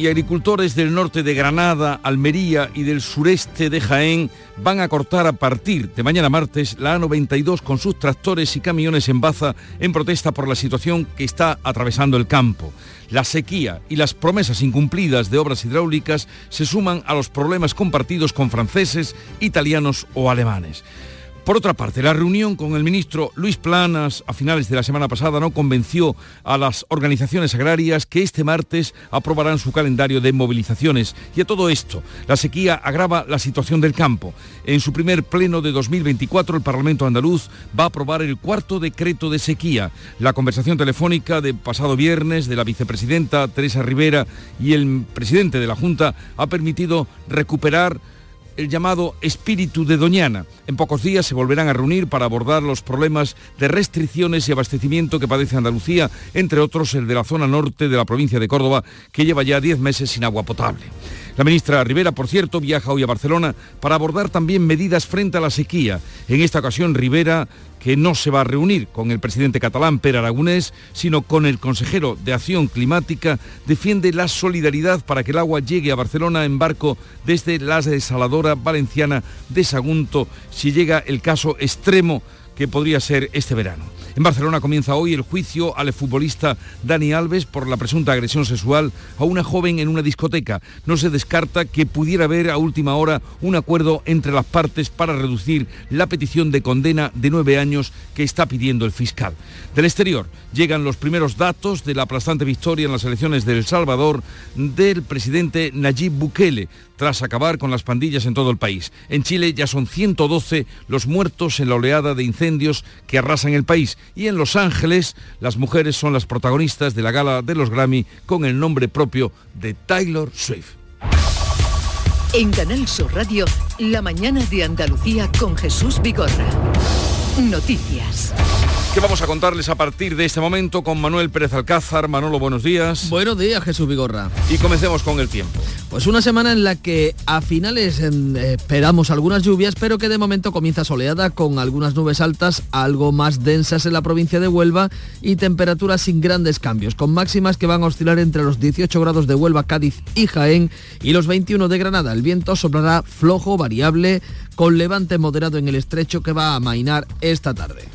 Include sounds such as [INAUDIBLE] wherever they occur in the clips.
y agricultores del norte de Granada, Almería y del sureste de Jaén van a cortar a partir de mañana martes la A92 con sus tractores y camiones en baza en protesta por la situación que está atravesando el campo. La sequía y las promesas incumplidas de obras hidráulicas se suman a los problemas compartidos con franceses, italianos o alemanes. Por otra parte, la reunión con el ministro Luis Planas a finales de la semana pasada no convenció a las organizaciones agrarias que este martes aprobarán su calendario de movilizaciones. Y a todo esto, la sequía agrava la situación del campo. En su primer pleno de 2024, el Parlamento andaluz va a aprobar el cuarto decreto de sequía. La conversación telefónica de pasado viernes de la vicepresidenta Teresa Rivera y el presidente de la Junta ha permitido recuperar el llamado espíritu de Doñana. En pocos días se volverán a reunir para abordar los problemas de restricciones y abastecimiento que padece Andalucía, entre otros el de la zona norte de la provincia de Córdoba, que lleva ya 10 meses sin agua potable. La ministra Rivera, por cierto, viaja hoy a Barcelona para abordar también medidas frente a la sequía. En esta ocasión, Rivera que no se va a reunir con el presidente catalán Per Aragonés, sino con el consejero de Acción Climática, defiende la solidaridad para que el agua llegue a Barcelona en barco desde la desaladora valenciana de Sagunto, si llega el caso extremo que podría ser este verano. En Barcelona comienza hoy el juicio al futbolista Dani Alves por la presunta agresión sexual a una joven en una discoteca. No se descarta que pudiera haber a última hora un acuerdo entre las partes para reducir la petición de condena de nueve años que está pidiendo el fiscal. Del exterior llegan los primeros datos de la aplastante victoria en las elecciones de El Salvador del presidente Nayib Bukele tras acabar con las pandillas en todo el país. En Chile ya son 112 los muertos en la oleada de incendios que arrasan el país y en Los Ángeles las mujeres son las protagonistas de la gala de los Grammy con el nombre propio de Taylor Swift. En Canal Sur Radio, la mañana de Andalucía con Jesús Vigorra. Noticias. ¿Qué vamos a contarles a partir de este momento con Manuel Pérez Alcázar? Manolo, buenos días. Buenos días, Jesús Vigorra. Y comencemos con el tiempo. Pues una semana en la que a finales eh, esperamos algunas lluvias, pero que de momento comienza soleada con algunas nubes altas, algo más densas en la provincia de Huelva y temperaturas sin grandes cambios, con máximas que van a oscilar entre los 18 grados de Huelva, Cádiz y Jaén y los 21 de Granada. El viento soplará flojo, variable, con levante moderado en el estrecho que va a amainar esta tarde.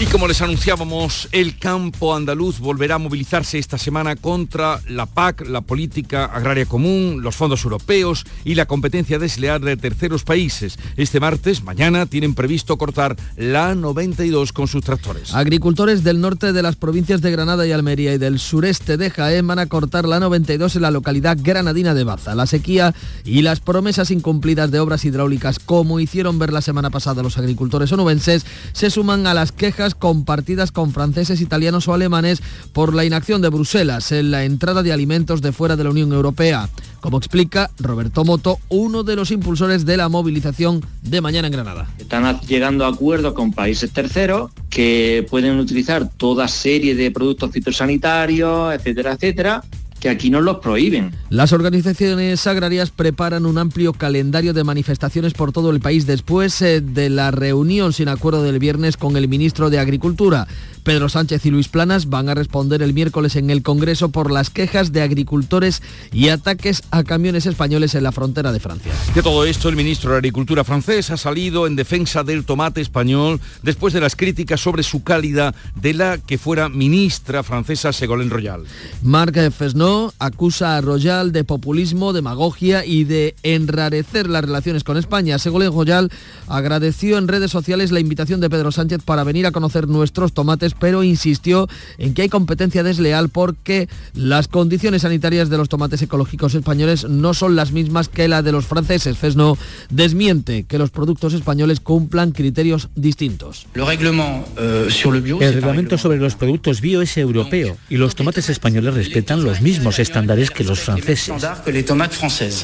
Y como les anunciábamos, el campo andaluz volverá a movilizarse esta semana contra la PAC, la política agraria común, los fondos europeos y la competencia desleal de terceros países. Este martes, mañana, tienen previsto cortar la 92 con sus tractores. Agricultores del norte de las provincias de Granada y Almería y del sureste de Jaén van a cortar la 92 en la localidad granadina de Baza. La sequía y las promesas incumplidas de obras hidráulicas, como hicieron ver la semana pasada los agricultores onubenses, se suman a las quejas compartidas con franceses, italianos o alemanes por la inacción de Bruselas en la entrada de alimentos de fuera de la Unión Europea, como explica Roberto Moto, uno de los impulsores de la movilización de mañana en Granada. Están llegando a acuerdos con países terceros que pueden utilizar toda serie de productos fitosanitarios, etcétera, etcétera, que aquí no los prohíben. Las organizaciones agrarias preparan un amplio calendario de manifestaciones por todo el país después eh, de la reunión sin acuerdo del viernes con el ministro de Agricultura. Pedro Sánchez y Luis Planas van a responder el miércoles en el Congreso por las quejas de agricultores y ataques a camiones españoles en la frontera de Francia. De todo esto, el ministro de Agricultura francés ha salido en defensa del tomate español después de las críticas sobre su calidad de la que fuera ministra francesa Ségolène Royal. Marc Fesneau acusa a Royal de populismo, demagogia y de enrarecer las relaciones con España. Ségolène Royal agradeció en redes sociales la invitación de Pedro Sánchez para venir a conocer nuestros tomates pero insistió en que hay competencia desleal porque las condiciones sanitarias de los tomates ecológicos españoles no son las mismas que la de los franceses. Fesno desmiente que los productos españoles cumplan criterios distintos. Euh, el reglamento sobre los productos bio es europeo y los tomates españoles respetan los mismos estándares que los franceses.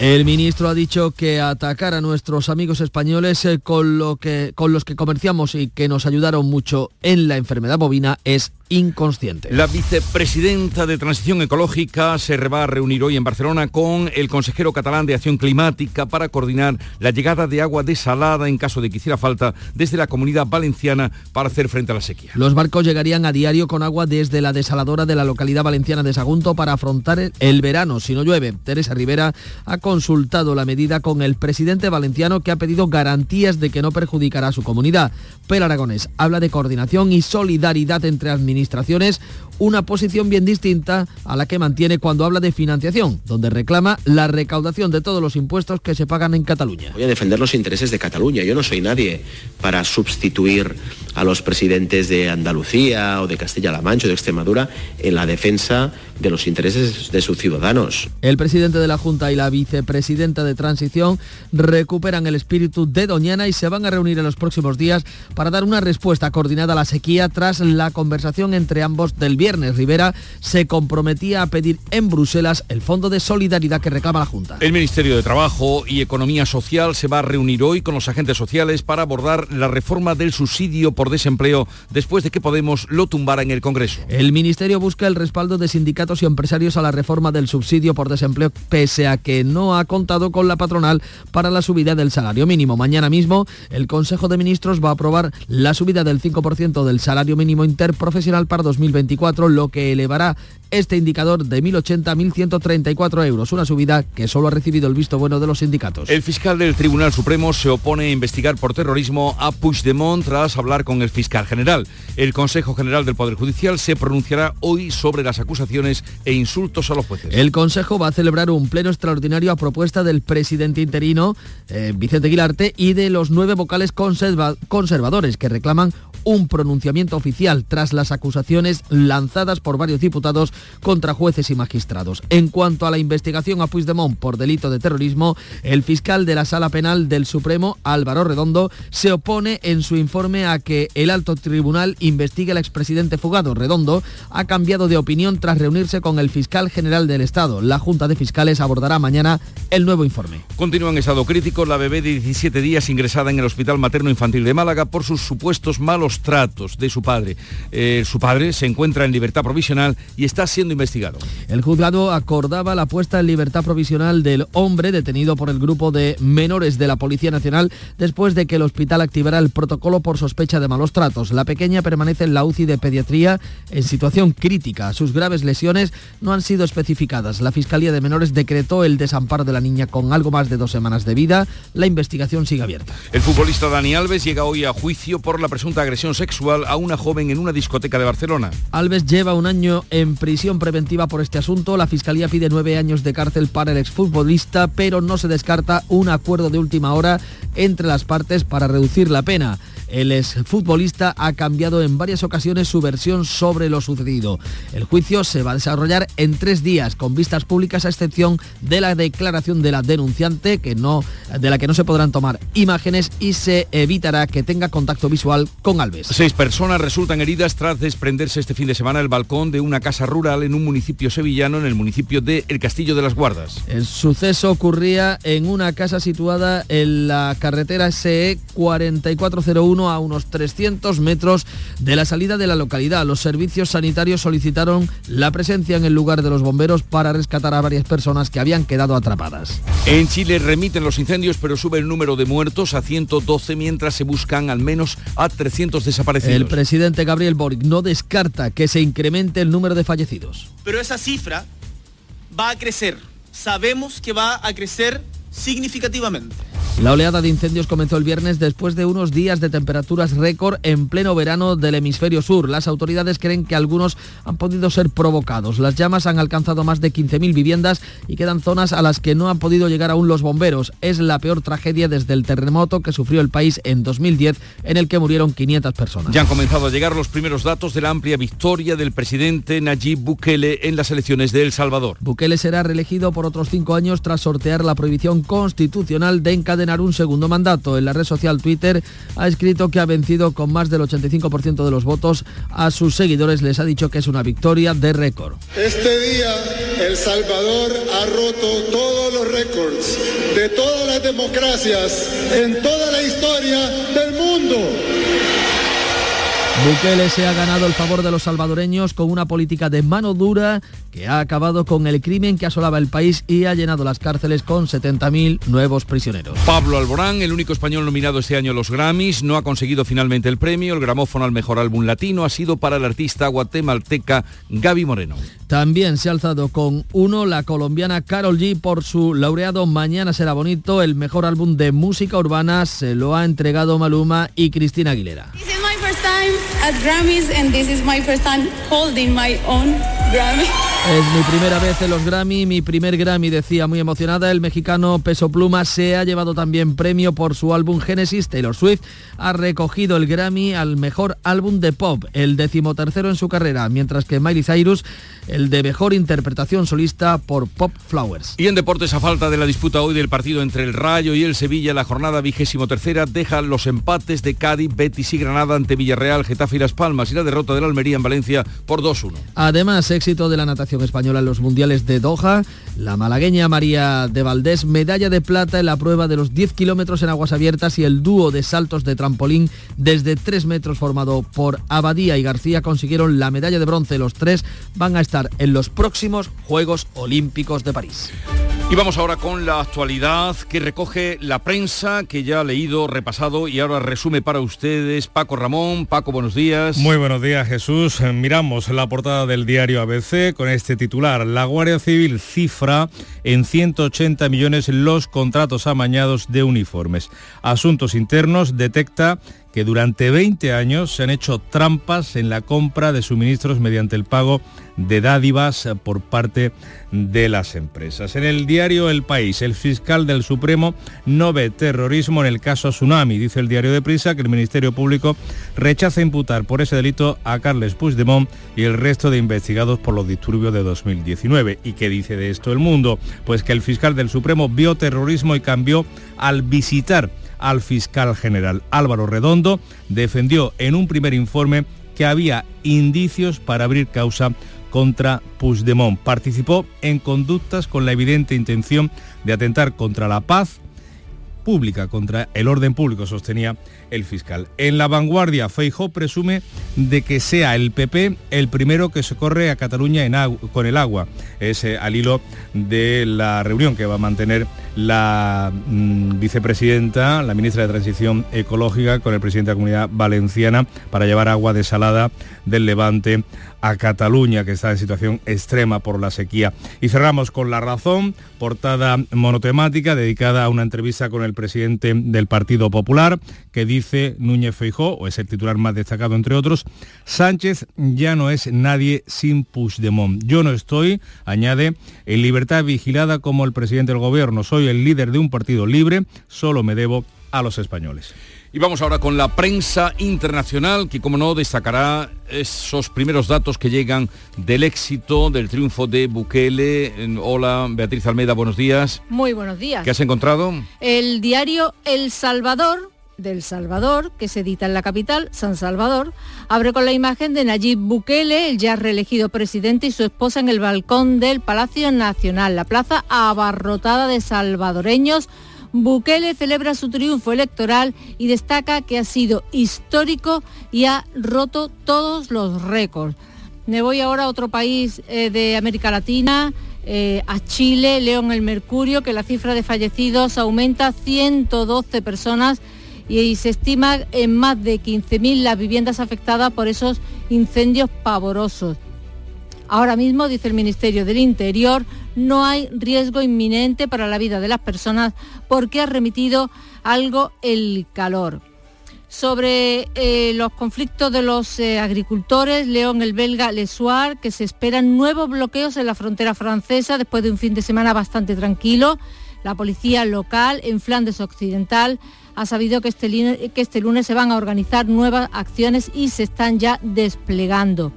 El ministro ha dicho que atacar a nuestros amigos españoles eh, con, lo que, con los que comerciamos y que nos ayudaron mucho en la enfermedad bovina es inconsciente. La vicepresidenta de Transición Ecológica se va a reunir hoy en Barcelona con el consejero catalán de Acción Climática para coordinar la llegada de agua desalada en caso de que hiciera falta desde la comunidad valenciana para hacer frente a la sequía. Los barcos llegarían a diario con agua desde la desaladora de la localidad valenciana de Sagunto para afrontar el verano si no llueve. Teresa Rivera ha consultado la medida con el presidente valenciano que ha pedido garantías de que no perjudicará a su comunidad. Pero Aragonés habla de coordinación y solidaridad entre administraciones administraciones una posición bien distinta a la que mantiene cuando habla de financiación, donde reclama la recaudación de todos los impuestos que se pagan en Cataluña. Voy a defender los intereses de Cataluña. Yo no soy nadie para sustituir a los presidentes de Andalucía o de Castilla-La Mancha o de Extremadura en la defensa de los intereses de sus ciudadanos. El presidente de la Junta y la vicepresidenta de Transición recuperan el espíritu de Doñana y se van a reunir en los próximos días para dar una respuesta coordinada a la sequía tras la conversación entre ambos del viernes. Rivera se comprometía a pedir en Bruselas el fondo de solidaridad que reclama la Junta. El Ministerio de Trabajo y Economía Social se va a reunir hoy con los agentes sociales para abordar la reforma del subsidio por desempleo después de que Podemos lo tumbara en el Congreso. El Ministerio busca el respaldo de sindicatos y empresarios a la reforma del subsidio por desempleo pese a que no ha contado con la patronal para la subida del salario mínimo. Mañana mismo el Consejo de Ministros va a aprobar la subida del 5% del salario mínimo interprofesional para 2024, lo que elevará este indicador de 1.080 a 1.134 euros, una subida que solo ha recibido el visto bueno de los sindicatos. El fiscal del Tribunal Supremo se opone a investigar por terrorismo a Puigdemont tras hablar con el fiscal general. El Consejo General del Poder Judicial se pronunciará hoy sobre las acusaciones e insultos a los jueces. El Consejo va a celebrar un pleno extraordinario a propuesta del presidente interino, eh, Vicente Guilarte, y de los nueve vocales conservadores que reclaman un pronunciamiento oficial tras las acusaciones lanzadas por varios diputados contra jueces y magistrados. En cuanto a la investigación a Puigdemont por delito de terrorismo, el fiscal de la Sala Penal del Supremo, Álvaro Redondo, se opone en su informe a que el alto tribunal investigue al expresidente fugado. Redondo ha cambiado de opinión tras reunirse con el fiscal general del Estado. La Junta de Fiscales abordará mañana el nuevo informe. Continúa en estado crítico la bebé de 17 días ingresada en el Hospital Materno Infantil de Málaga por sus supuestos malos tratos de su padre. Eh, su padre se encuentra en libertad provisional y está siendo investigado. El juzgado acordaba la puesta en libertad provisional del hombre detenido por el grupo de menores de la Policía Nacional después de que el hospital activara el protocolo por sospecha de malos tratos. La pequeña permanece en la UCI de pediatría en situación crítica. Sus graves lesiones no han sido especificadas. La Fiscalía de Menores decretó el desamparo de la niña con algo más de dos semanas de vida. La investigación sigue abierta. El futbolista Dani Alves llega hoy a juicio por la presunta agresión sexual a una joven en una discoteca de Barcelona. Alves lleva un año en prisión preventiva por este asunto. La Fiscalía pide nueve años de cárcel para el exfutbolista, pero no se descarta un acuerdo de última hora entre las partes para reducir la pena. El exfutbolista ha cambiado en varias ocasiones su versión sobre lo sucedido. El juicio se va a desarrollar en tres días con vistas públicas a excepción de la declaración de la denunciante que no, de la que no se podrán tomar imágenes y se evitará que tenga contacto visual con Alves. Seis personas resultan heridas tras desprenderse este fin de semana el balcón de una casa rural en un municipio sevillano en el municipio de El Castillo de las Guardas. El suceso ocurría en una casa situada en la carretera SE 4401 a unos 300 metros de la salida de la localidad. Los servicios sanitarios solicitaron la presencia en el lugar de los bomberos para rescatar a varias personas que habían quedado atrapadas. En Chile remiten los incendios, pero sube el número de muertos a 112 mientras se buscan al menos a 300 desaparecidos. El presidente Gabriel Boric no descarta que se incremente el número de fallecidos. Pero esa cifra va a crecer. Sabemos que va a crecer significativamente. La oleada de incendios comenzó el viernes después de unos días de temperaturas récord en pleno verano del hemisferio sur. Las autoridades creen que algunos han podido ser provocados. Las llamas han alcanzado más de 15.000 viviendas y quedan zonas a las que no han podido llegar aún los bomberos. Es la peor tragedia desde el terremoto que sufrió el país en 2010 en el que murieron 500 personas. Ya han comenzado a llegar los primeros datos de la amplia victoria del presidente Nayib Bukele en las elecciones de El Salvador. Bukele será reelegido por otros cinco años tras sortear la prohibición constitucional de encadenar un segundo mandato. En la red social Twitter ha escrito que ha vencido con más del 85% de los votos. A sus seguidores les ha dicho que es una victoria de récord. Este día El Salvador ha roto todos los récords de todas las democracias en toda la historia del mundo. Bukele se ha ganado el favor de los salvadoreños con una política de mano dura que ha acabado con el crimen que asolaba el país y ha llenado las cárceles con 70.000 nuevos prisioneros. Pablo Alborán, el único español nominado este año a los Grammys, no ha conseguido finalmente el premio. El gramófono al mejor álbum latino ha sido para el artista guatemalteca Gaby Moreno. También se ha alzado con uno la colombiana Carol G por su laureado Mañana será bonito, el mejor álbum de música urbana se lo ha entregado Maluma y Cristina Aguilera. time at Grammys and this is my first time holding my own Grammy. Es mi primera vez en los Grammy, mi primer Grammy, decía muy emocionada. El mexicano Peso Pluma se ha llevado también premio por su álbum Genesis. Taylor Swift ha recogido el Grammy al mejor álbum de pop, el decimotercero en su carrera, mientras que Miley Cyrus el de mejor interpretación solista por Pop Flowers. Y en deportes, a falta de la disputa hoy del partido entre el Rayo y el Sevilla, la jornada vigésimo tercera deja los empates de Cádiz, Betis y Granada ante Villarreal, Getafe y Las Palmas y la derrota de la Almería en Valencia por 2-1. Además, éxito de la natación española en los mundiales de Doha. La malagueña María de Valdés, medalla de plata en la prueba de los 10 kilómetros en aguas abiertas y el dúo de saltos de trampolín desde 3 metros formado por Abadía y García consiguieron la medalla de bronce. Los tres van a estar en los próximos Juegos Olímpicos de París. Y vamos ahora con la actualidad que recoge la prensa, que ya ha leído, repasado y ahora resume para ustedes Paco Ramón. Paco, buenos días. Muy buenos días, Jesús. Miramos la portada del diario ABC con este titular. La Guardia Civil cifra en 180 millones los contratos amañados de uniformes. Asuntos Internos detecta que durante 20 años se han hecho trampas en la compra de suministros mediante el pago de dádivas por parte de las empresas. En el diario El País, el fiscal del Supremo no ve terrorismo en el caso Tsunami. Dice el diario de Prisa que el Ministerio Público rechaza imputar por ese delito a Carles Puigdemont y el resto de investigados por los disturbios de 2019. ¿Y qué dice de esto el mundo? Pues que el fiscal del Supremo vio terrorismo y cambió al visitar al fiscal general. Álvaro Redondo defendió en un primer informe que había indicios para abrir causa contra Puigdemont. Participó en conductas con la evidente intención de atentar contra la paz pública, contra el orden público, sostenía el fiscal. En la vanguardia, Feijó presume de que sea el PP el primero que socorre a Cataluña con el agua. Es eh, al hilo de la reunión que va a mantener la mm, vicepresidenta, la ministra de Transición Ecológica, con el presidente de la Comunidad Valenciana para llevar agua desalada del Levante a Cataluña, que está en situación extrema por la sequía. Y cerramos con La Razón, portada monotemática dedicada a una entrevista con el presidente del Partido Popular, que dice Núñez Feijó, o es el titular más destacado entre otros, Sánchez ya no es nadie sin Puigdemont. Yo no estoy, añade, en libertad vigilada como el presidente del gobierno. Soy el líder de un partido libre, solo me debo a los españoles. Y vamos ahora con la prensa internacional, que como no destacará esos primeros datos que llegan del éxito, del triunfo de Bukele. Hola, Beatriz Almeida, buenos días. Muy buenos días. ¿Qué has encontrado? El diario El Salvador del Salvador, que se edita en la capital, San Salvador, abre con la imagen de Nayib Bukele, el ya reelegido presidente, y su esposa en el balcón del Palacio Nacional, la plaza abarrotada de salvadoreños Bukele celebra su triunfo electoral y destaca que ha sido histórico y ha roto todos los récords. Me voy ahora a otro país eh, de América Latina, eh, a Chile, León el Mercurio, que la cifra de fallecidos aumenta a 112 personas y, se estima en más de 15.000 las viviendas afectadas por esos incendios pavorosos. Ahora mismo, dice el Ministerio del Interior, no hay riesgo inminente para la vida de las personas porque ha remitido algo el calor. Sobre eh, los conflictos de los eh, agricultores, León el belga Le Soir, que se esperan nuevos bloqueos en la frontera francesa después de un fin de semana bastante tranquilo. La policía local en Flandes Occidental ha sabido que este, que este lunes se van a organizar nuevas acciones y se están ya desplegando.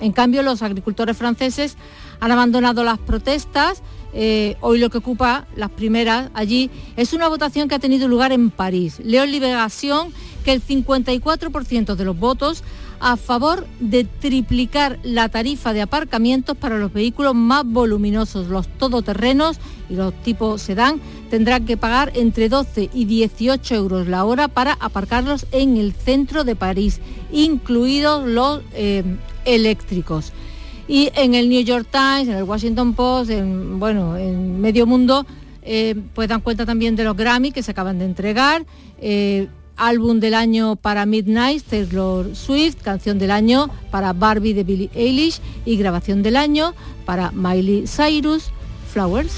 En cambio, los agricultores franceses han abandonado las protestas. Eh, hoy lo que ocupa las primeras allí es una votación que ha tenido lugar en París. Leo en Liberación que el 54% de los votos a favor de triplicar la tarifa de aparcamientos para los vehículos más voluminosos, los todoterrenos y los tipos sedán, tendrán que pagar entre 12 y 18 euros la hora para aparcarlos en el centro de París, incluidos los eh, eléctricos. Y en el New York Times, en el Washington Post, en, bueno, en Medio Mundo, eh, pues dan cuenta también de los Grammy que se acaban de entregar. Eh, álbum del año para Midnight, Taylor Swift, canción del año para Barbie de Billie Eilish y grabación del año para Miley Cyrus, Flowers.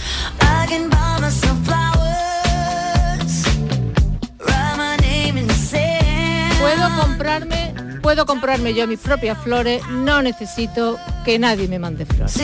Puedo comprarme puedo comprarme yo mis propias flores, no necesito que nadie me mande flores.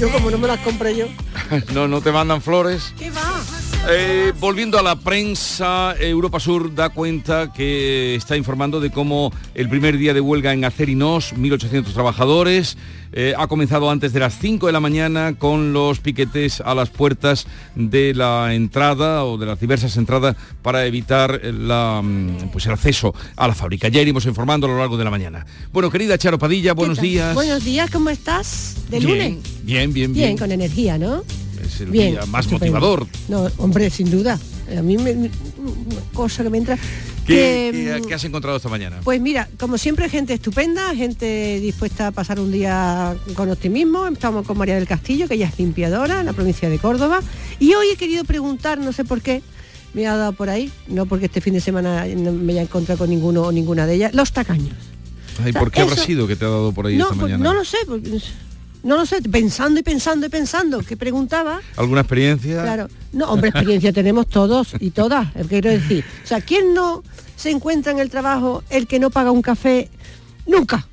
Yo como no me las compré yo. [LAUGHS] no, no te mandan flores. ¿Qué va? Eh, volviendo a la prensa, Europa Sur da cuenta que está informando de cómo el primer día de huelga en Acerinos, 1.800 trabajadores, eh, ha comenzado antes de las 5 de la mañana con los piquetes a las puertas de la entrada o de las diversas entradas para evitar la, mm, pues el acceso a la fábrica. Ya iremos informando a lo largo de la mañana. Bueno, querida Charo Padilla, buenos días. Buenos días, ¿cómo estás? ¿De bien, lunes? Bien, bien, bien. Bien, con energía, ¿no? Es el día más motivador. No, hombre, sin duda. A mí me, cosa que me entra... ¿Qué, que, qué has encontrado esta mañana? Pues mira, como siempre, gente estupenda, gente dispuesta a pasar un día con optimismo. Estamos con María del Castillo, que ella es limpiadora en la provincia de Córdoba. Y hoy he querido preguntar, no sé por qué, me ha dado por ahí, no porque este fin de semana me haya encontrado con ninguno o ninguna de ellas, los tacaños. Ay, O sea, ¿Por qué habrá eso- sido que te ha dado por ahí No, esta pues, mañana? no lo sé, porque- no lo sé, pensando y pensando y pensando, que preguntaba. ¿Alguna experiencia? Claro, no, hombre, experiencia tenemos todos y todas, quiero decir. O sea, ¿quién no se encuentra en el trabajo el que no paga un café nunca?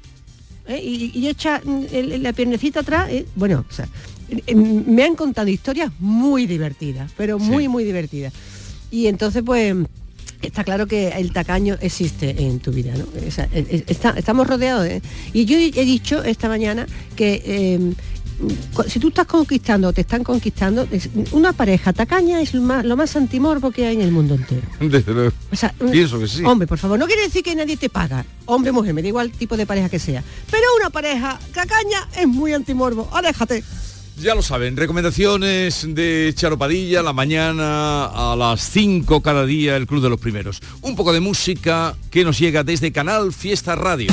¿Eh? Y, y echa el- la piernecita atrás, eh, bueno, o sea, me han contado historias muy divertidas, pero muy, Sí. muy divertidas. Y entonces, pues, está claro que el tacaño existe en tu vida, ¿no? Eh, eh, está- estamos rodeados de... Y yo he dicho esta mañana que... eh, cu- si tú estás conquistando o te están conquistando, una pareja tacaña es lo más, lo más antimorbo que hay en el mundo entero. Desde luego. O sea, Pienso que sí. Hombre, por favor, no quiere decir que nadie te paga. Hombre, mujer, me da igual tipo de pareja que sea. Pero una pareja tacaña es muy antimorbo. Aléjate. Ya lo saben, recomendaciones de Charo Padilla, la mañana a las 5 cada día, el Club de los Primeros. Un poco de música que nos llega desde Canal Fiesta Radio.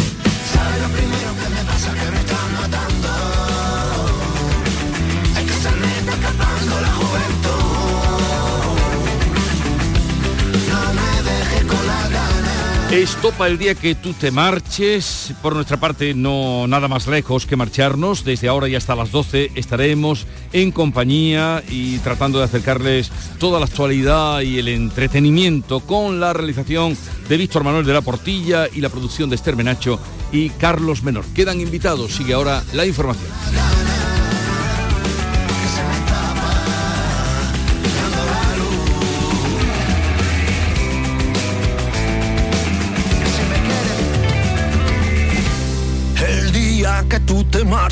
Estopa el día que tú te marches. Por nuestra parte, no nada más lejos que marcharnos. Desde ahora y hasta las 12 estaremos en compañía y tratando de acercarles toda la actualidad y el entretenimiento con la realización de Víctor Manuel de la Portilla y la producción de Esther Menacho y Carlos Menor. Quedan invitados. Sigue ahora la información.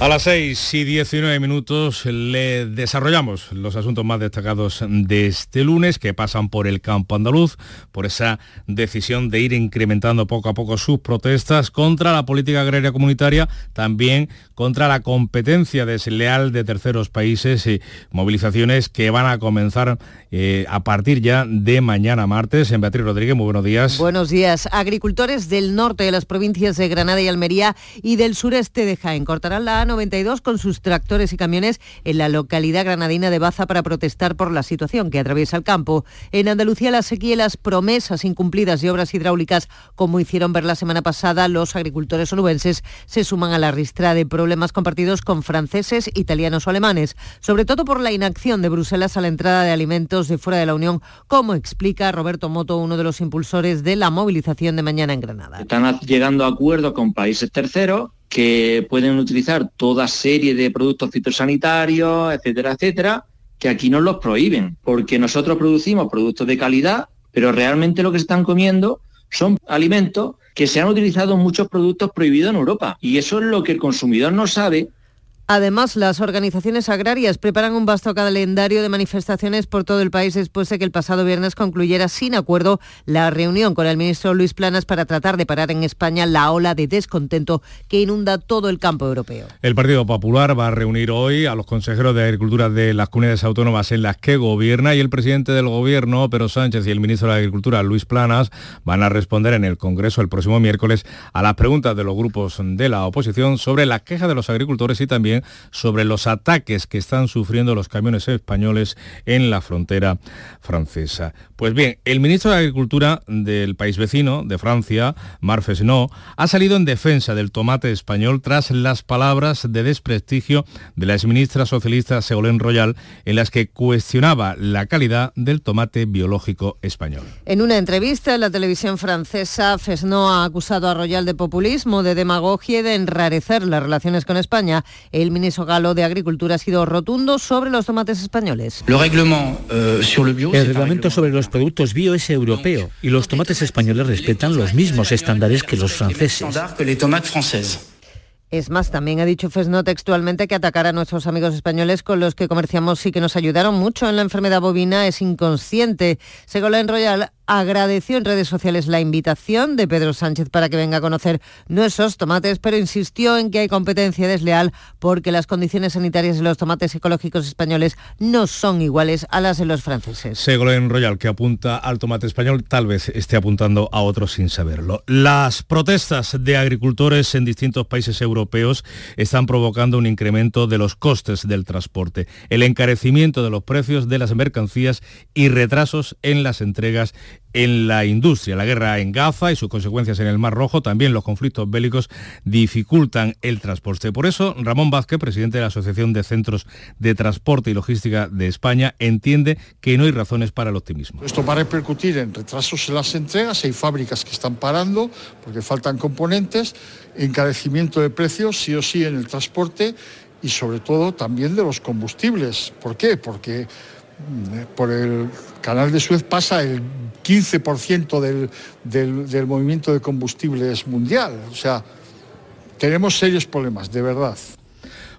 A las 6 y 19 minutos le desarrollamos los asuntos más destacados de este lunes que pasan por el campo andaluz, por esa decisión de ir incrementando poco a poco sus protestas contra la política agraria comunitaria, también contra la competencia desleal de terceros países y movilizaciones que van a comenzar eh, a partir ya de mañana martes. En Beatriz Rodríguez, muy buenos días. Buenos días. Agricultores del norte de las provincias de Granada y Almería y del sureste de Jaén cortarán la A92 con sus tractores y camiones en la localidad granadina de Baza para protestar por la situación que atraviesa el campo. En Andalucía la sequía las promesas incumplidas de obras hidráulicas, como hicieron ver la semana pasada los agricultores onubenses, se suman a la ristra de problemas compartidos con franceses, italianos o alemanes, sobre todo por la inacción de Bruselas a la entrada de alimentos de fuera de la Unión, como explica Roberto Moto, uno de los impulsores de la movilización de mañana en Granada. Están llegando a acuerdos con países terceros que pueden utilizar toda serie de productos fitosanitarios, etcétera, etcétera, que aquí nos los prohíben, porque nosotros producimos productos de calidad, pero realmente lo que se están comiendo son alimentos que se han utilizado muchos productos prohibidos en Europa. Y eso es lo que el consumidor no sabe Además, las organizaciones agrarias preparan un vasto calendario de manifestaciones por todo el país después de que el pasado viernes concluyera sin acuerdo la reunión con el ministro Luis Planas para tratar de parar en España la ola de descontento que inunda todo el campo europeo. El Partido Popular va a reunir hoy a los consejeros de Agricultura de las comunidades autónomas en las que gobierna y el presidente del gobierno, Pedro Sánchez, y el ministro de Agricultura, Luis Planas, van a responder en el Congreso el próximo miércoles a las preguntas de los grupos de la oposición sobre las quejas de los agricultores y también sobre los ataques que están sufriendo los camiones españoles en la frontera francesa. Pues bien, el ministro de Agricultura del país vecino, de Francia, Marc Fesneau, ha salido en defensa del tomate español tras las palabras de desprestigio de la exministra socialista Ségolène Royal en las que cuestionaba la calidad del tomate biológico español. En una entrevista en la televisión francesa, Fesneau ha acusado a Royal de populismo, de demagogia y de enrarecer las relaciones con España. El ministro galo de Agricultura ha sido rotundo sobre los tomates españoles. Euh, el reglamento sobre los productos bio es europeo y los tomates españoles respetan los mismos estándares que los franceses. Es más, también ha dicho Fesno textualmente que atacar a nuestros amigos españoles con los que comerciamos y que nos ayudaron mucho en la enfermedad bovina es inconsciente. Segolén Royal agradeció en redes sociales la invitación de Pedro Sánchez para que venga a conocer nuestros tomates, pero insistió en que hay competencia desleal porque las condiciones sanitarias de los tomates ecológicos españoles no son iguales a las de los franceses. Segolén Royal, que apunta al tomate español, tal vez esté apuntando a otros sin saberlo. Las protestas de agricultores en distintos países europeos están provocando un incremento de los costes del transporte, el encarecimiento de los precios de las mercancías y retrasos en las entregas en la industria. La guerra en Gaza y sus consecuencias en el Mar Rojo, también los conflictos bélicos dificultan el transporte. Por eso, Ramón Vázquez, presidente de la Asociación de Centros de Transporte y Logística de España, entiende que no hay razones para el optimismo. Esto va a repercutir en retrasos en las entregas, hay fábricas que están parando porque faltan componentes, encarecimiento de precios sí o sí en el transporte y sobre todo también de los combustibles. ¿Por qué? Porque por el canal de Suez pasa el 15% del, del, movimiento de combustibles mundial. O sea, tenemos serios problemas, de verdad.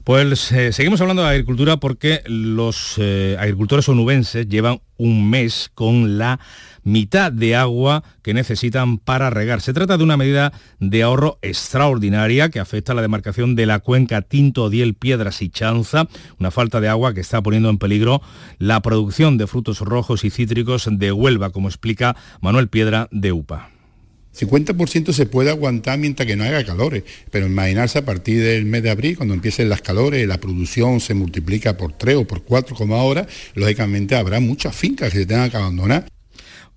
Pues eh, seguimos hablando de agricultura porque los eh, agricultores onubenses llevan un mes con la mitad de agua que necesitan para regar. Se trata de una medida de ahorro extraordinaria que afecta a la demarcación de la cuenca Tinto, Diel, Piedras y Chanza, una falta de agua que está poniendo en peligro la producción de frutos rojos y cítricos de Huelva, como explica Manuel Piedra de UPA. 50% se puede aguantar mientras que no haya calores, pero imaginarse a partir del mes de abril, cuando empiecen las calores, la producción se multiplica por 3 o por 4 como ahora, lógicamente habrá muchas fincas que se tengan que abandonar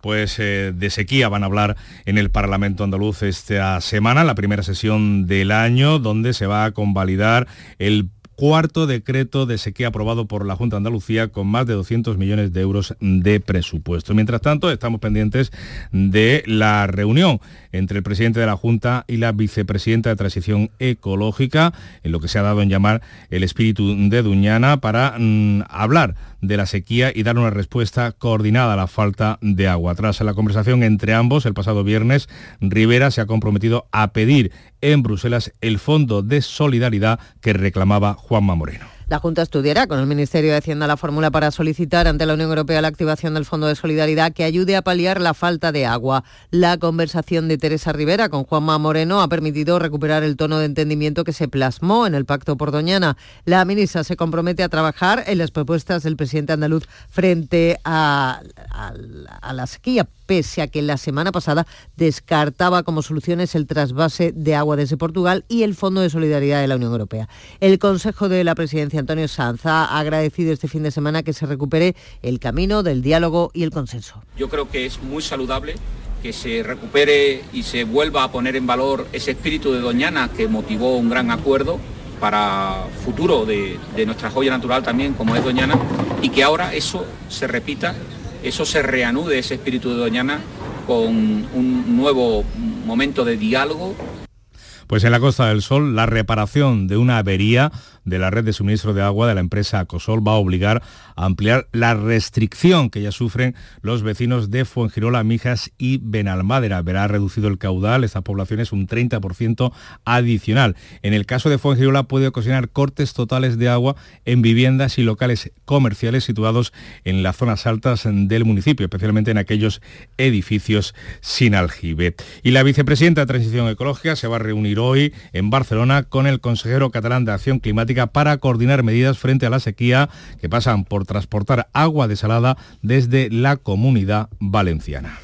pues eh, de sequía van a hablar en el Parlamento andaluz esta semana, la primera sesión del año, donde se va a convalidar el cuarto decreto de sequía aprobado por la Junta de Andalucía con más de 200 millones de euros de presupuesto. Mientras tanto, estamos pendientes de la reunión entre el presidente de la Junta y la vicepresidenta de Transición Ecológica, en lo que se ha dado en llamar el espíritu de Duñana, para mm, hablar de la sequía y dar una respuesta coordinada a la falta de agua. Tras la conversación entre ambos el pasado viernes, Rivera se ha comprometido a pedir en Bruselas el fondo de solidaridad que reclamaba Juanma Moreno. La Junta estudiará con el Ministerio de Hacienda la fórmula para solicitar ante la Unión Europea la activación del Fondo de Solidaridad que ayude a paliar la falta de agua. La conversación de Teresa Rivera con Juanma Moreno ha permitido recuperar el tono de entendimiento que se plasmó en el Pacto por Doñana. La ministra se compromete a trabajar en las propuestas del presidente andaluz frente a, a la sequía, pese a que la semana pasada descartaba como soluciones el trasvase de agua desde Portugal y el Fondo de Solidaridad de la Unión Europea. El Consejo de la Presidencia Antonio Sanz ha agradecido este fin de semana que se recupere el camino del diálogo y el consenso. Yo creo que es muy saludable que se recupere y se vuelva a poner en valor ese espíritu de Doñana que motivó un gran acuerdo para futuro de, de, nuestra joya natural también, como es Doñana, y que ahora eso se repita, eso se reanude, ese espíritu de Doñana, con un nuevo momento de diálogo. Pues en la Costa del Sol, la reparación de una avería de la red de suministro de agua de la empresa Acosol va a obligar a ampliar la restricción que ya sufren los vecinos de Fuengirola, Mijas y Benalmádena. Verá reducido el caudal, estas poblaciones un 30% adicional. En el caso de Fuengirola puede ocasionar cortes totales de agua en viviendas y locales comerciales situados en las zonas altas del municipio, especialmente en aquellos edificios sin aljibe. Y la vicepresidenta de Transición Ecológica se va a reunir hoy en Barcelona con el consejero catalán de Acción Climática para coordinar medidas frente a la sequía que pasan por transportar agua desalada desde la comunidad valenciana.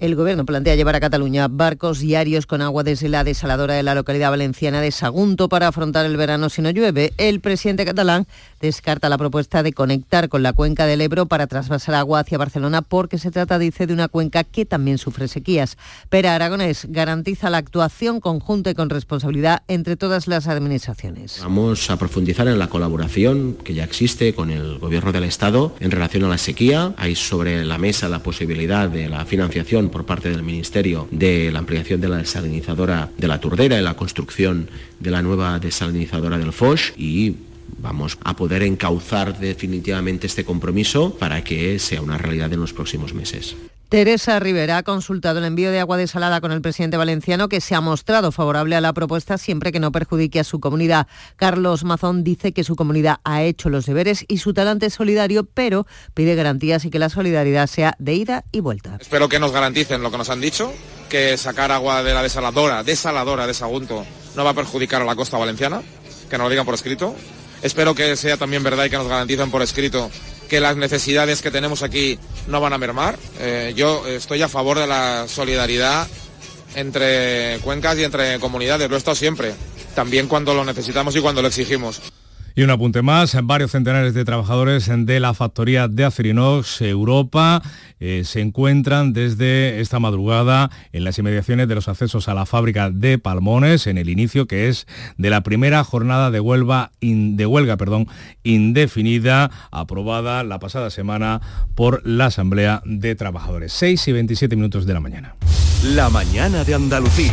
El Gobierno plantea llevar a Cataluña barcos diarios con agua desde la desaladora de la localidad valenciana de Sagunto para afrontar el verano si no llueve. El presidente catalán descarta la propuesta de conectar con la cuenca del Ebro para trasvasar agua hacia Barcelona porque se trata, dice, de una cuenca que también sufre sequías. Pero Aragonés garantiza la actuación conjunta y con responsabilidad entre todas las administraciones. Vamos a profundizar en la colaboración que ya existe con el Gobierno del Estado en relación a la sequía. Hay sobre la mesa la posibilidad de la financiación por parte del Ministerio de la ampliación de la desalinizadora de la Turdera y la construcción de la nueva desalinizadora del Foch y vamos a poder encauzar definitivamente este compromiso para que sea una realidad en los próximos meses. Teresa Rivera ha consultado el envío de agua desalada con el presidente valenciano que se ha mostrado favorable a la propuesta siempre que no perjudique a su comunidad. Carlos Mazón dice que su comunidad ha hecho los deberes y su talante es solidario, pero pide garantías y que la solidaridad sea de ida y vuelta. Espero que nos garanticen lo que nos han dicho, que sacar agua de la desaladora, desaladora de Sagunto, no va a perjudicar a la costa valenciana, que nos lo digan por escrito. Espero que sea también verdad y que nos garanticen por escrito que las necesidades que tenemos aquí no van a mermar. Eh, yo estoy a favor de la solidaridad entre cuencas y entre comunidades, lo he estado siempre, también cuando lo necesitamos y cuando lo exigimos. Y un apunte más, varios centenares de trabajadores de la factoría de Acerinox Europa eh, se encuentran desde esta madrugada en las inmediaciones de los accesos a la fábrica de Palmones, en el inicio que es de la primera jornada de huelga, de huelga perdón, indefinida aprobada la pasada semana por la Asamblea de Trabajadores. 6 y 27 minutos de la mañana. La mañana de Andalucía.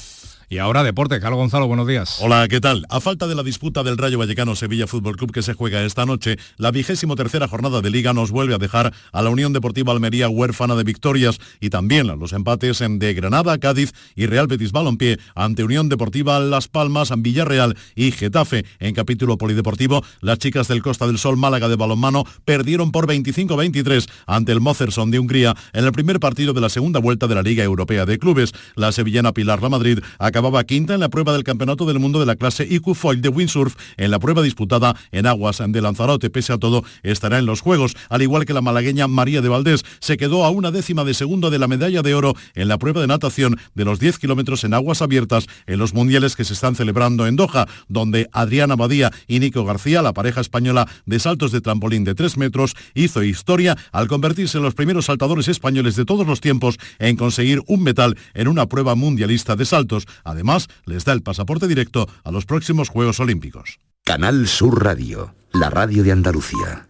Y ahora deporte, Carlos Gonzalo, buenos días. Hola, ¿qué tal? A falta de la disputa del Rayo Vallecano Sevilla Fútbol Club que se juega esta noche, la vigésimo tercera jornada de Liga nos vuelve a dejar a la Unión Deportiva Almería huérfana de victorias y también los empates en de Granada, Cádiz y Real Betis Balompié ante Unión Deportiva Las Palmas, Villarreal y Getafe. En capítulo polideportivo, las chicas del Costa del Sol Málaga de balonmano perdieron por 25-23 ante el Mozerson de Hungría en el primer partido de la segunda vuelta de la Liga Europea de Clubes. La sevillana Pilar La Madrid acabó acababa quinta en la prueba del Campeonato del Mundo de la clase IQ Foil de windsurf en la prueba disputada en aguas de Lanzarote. Pese a todo, estará en los Juegos, al igual que la malagueña María de Valdés. Se quedó a una décima de segundo de la medalla de oro en la prueba de natación de los 10 kilómetros en aguas abiertas en los mundiales que se están celebrando en Doha, donde Adriana Badía y Nico García, la pareja española de saltos de trampolín de 3 metros, hizo historia al convertirse en los primeros saltadores españoles de todos los tiempos en conseguir un metal en una prueba mundialista de saltos. Además, les da el pasaporte directo a los próximos Juegos Olímpicos. Canal Sur Radio, la radio de Andalucía.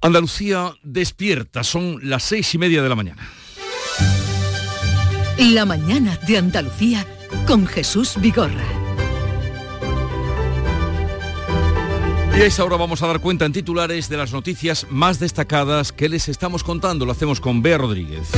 Andalucía despierta, son las seis y media de la mañana. La mañana de Andalucía con Jesús Vigorra. Y a esta hora vamos a dar cuenta en titulares de las noticias más destacadas que les estamos contando. Lo hacemos con Bea Rodríguez.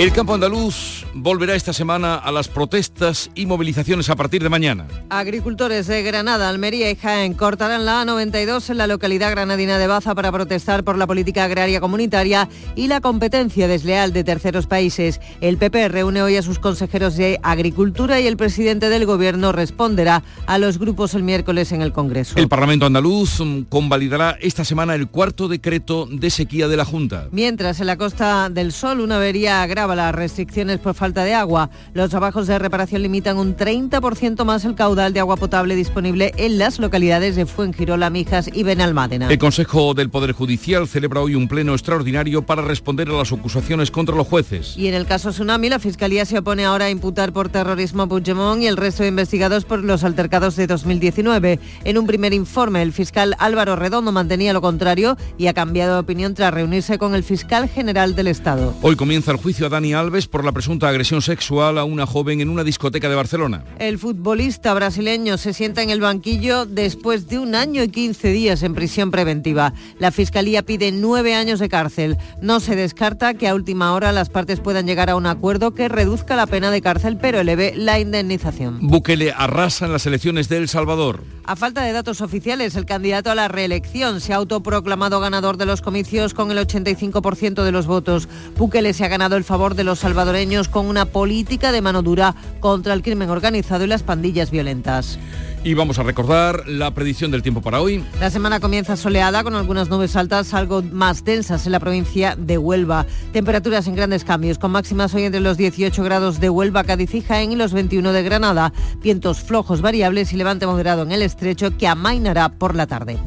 El campo andaluz volverá esta semana a las protestas y movilizaciones a partir de mañana. Agricultores de Granada, Almería y Jaén cortarán la A92 en la localidad granadina de Baza para protestar por la política agraria comunitaria y la competencia desleal de terceros países. El PP reúne hoy a sus consejeros de Agricultura y el presidente del Gobierno responderá a los grupos el miércoles en el Congreso. El Parlamento andaluz mm, convalidará esta semana el cuarto decreto de sequía de la Junta. Mientras en la Costa del Sol una avería agrava las restricciones por falta de agua. Los trabajos de reparación limitan un 30% más el caudal de agua potable disponible en las localidades de Fuengirola, Mijas y Benalmádena. El Consejo del Poder Judicial celebra hoy un pleno extraordinario para responder a las acusaciones contra los jueces. Y en el caso Tsunami, la Fiscalía se opone ahora a imputar por terrorismo a Puigdemont y el resto de investigados por los altercados de 2019. En un primer informe, el fiscal Álvaro Redondo mantenía lo contrario y ha cambiado de opinión tras reunirse con el fiscal general del Estado. Hoy comienza el juicio a Dani Alves por la presunta agresión sexual a una joven en una discoteca de Barcelona. El futbolista brasileño se sienta en el banquillo después de un año y 15 días en prisión preventiva. La Fiscalía pide nueve años de cárcel. No se descarta que a última hora las partes puedan llegar a un acuerdo que reduzca la pena de cárcel pero eleve la indemnización. Bukele arrasa en las elecciones de El Salvador. A falta de datos oficiales, el candidato a la reelección se ha autoproclamado ganador de los comicios con el 85% de los votos. Bukele se ha ganado el favor de los salvadoreños con una política de mano dura contra el crimen organizado y las pandillas violentas. Y vamos a recordar la predicción del tiempo para hoy. La semana comienza soleada con algunas nubes altas, algo más densas en la provincia de Huelva. Temperaturas en grandes cambios, con máximas hoy entre los 18 grados de Huelva, Cádiz y Jaén y los 21 de Granada. Vientos flojos variables y levante moderado en el estrecho que amainará por la tarde.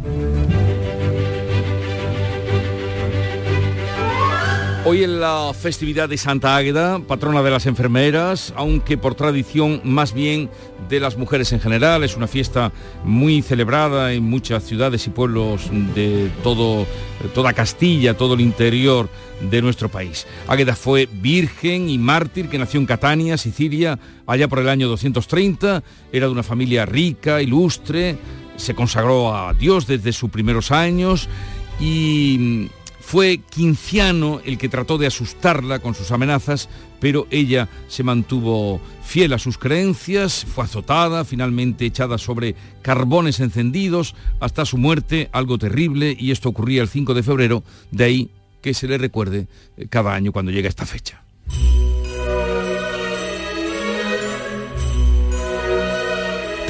Hoy en la festividad de Santa Águeda, patrona de las enfermeras, aunque por tradición más bien de las mujeres en general, es una fiesta muy celebrada en muchas ciudades y pueblos de todo, toda Castilla, todo el interior de nuestro país. Águeda fue virgen y mártir que nació en Catania, Sicilia, allá por el año 230, era de una familia rica, ilustre, se consagró a Dios desde sus primeros años y fue Quinciano el que trató de asustarla con sus amenazas, pero ella se mantuvo fiel a sus creencias, fue azotada, finalmente echada sobre carbones encendidos hasta su muerte, algo terrible, y esto ocurría el 5 de febrero, de ahí que se le recuerde eh, cada año cuando llega esta fecha.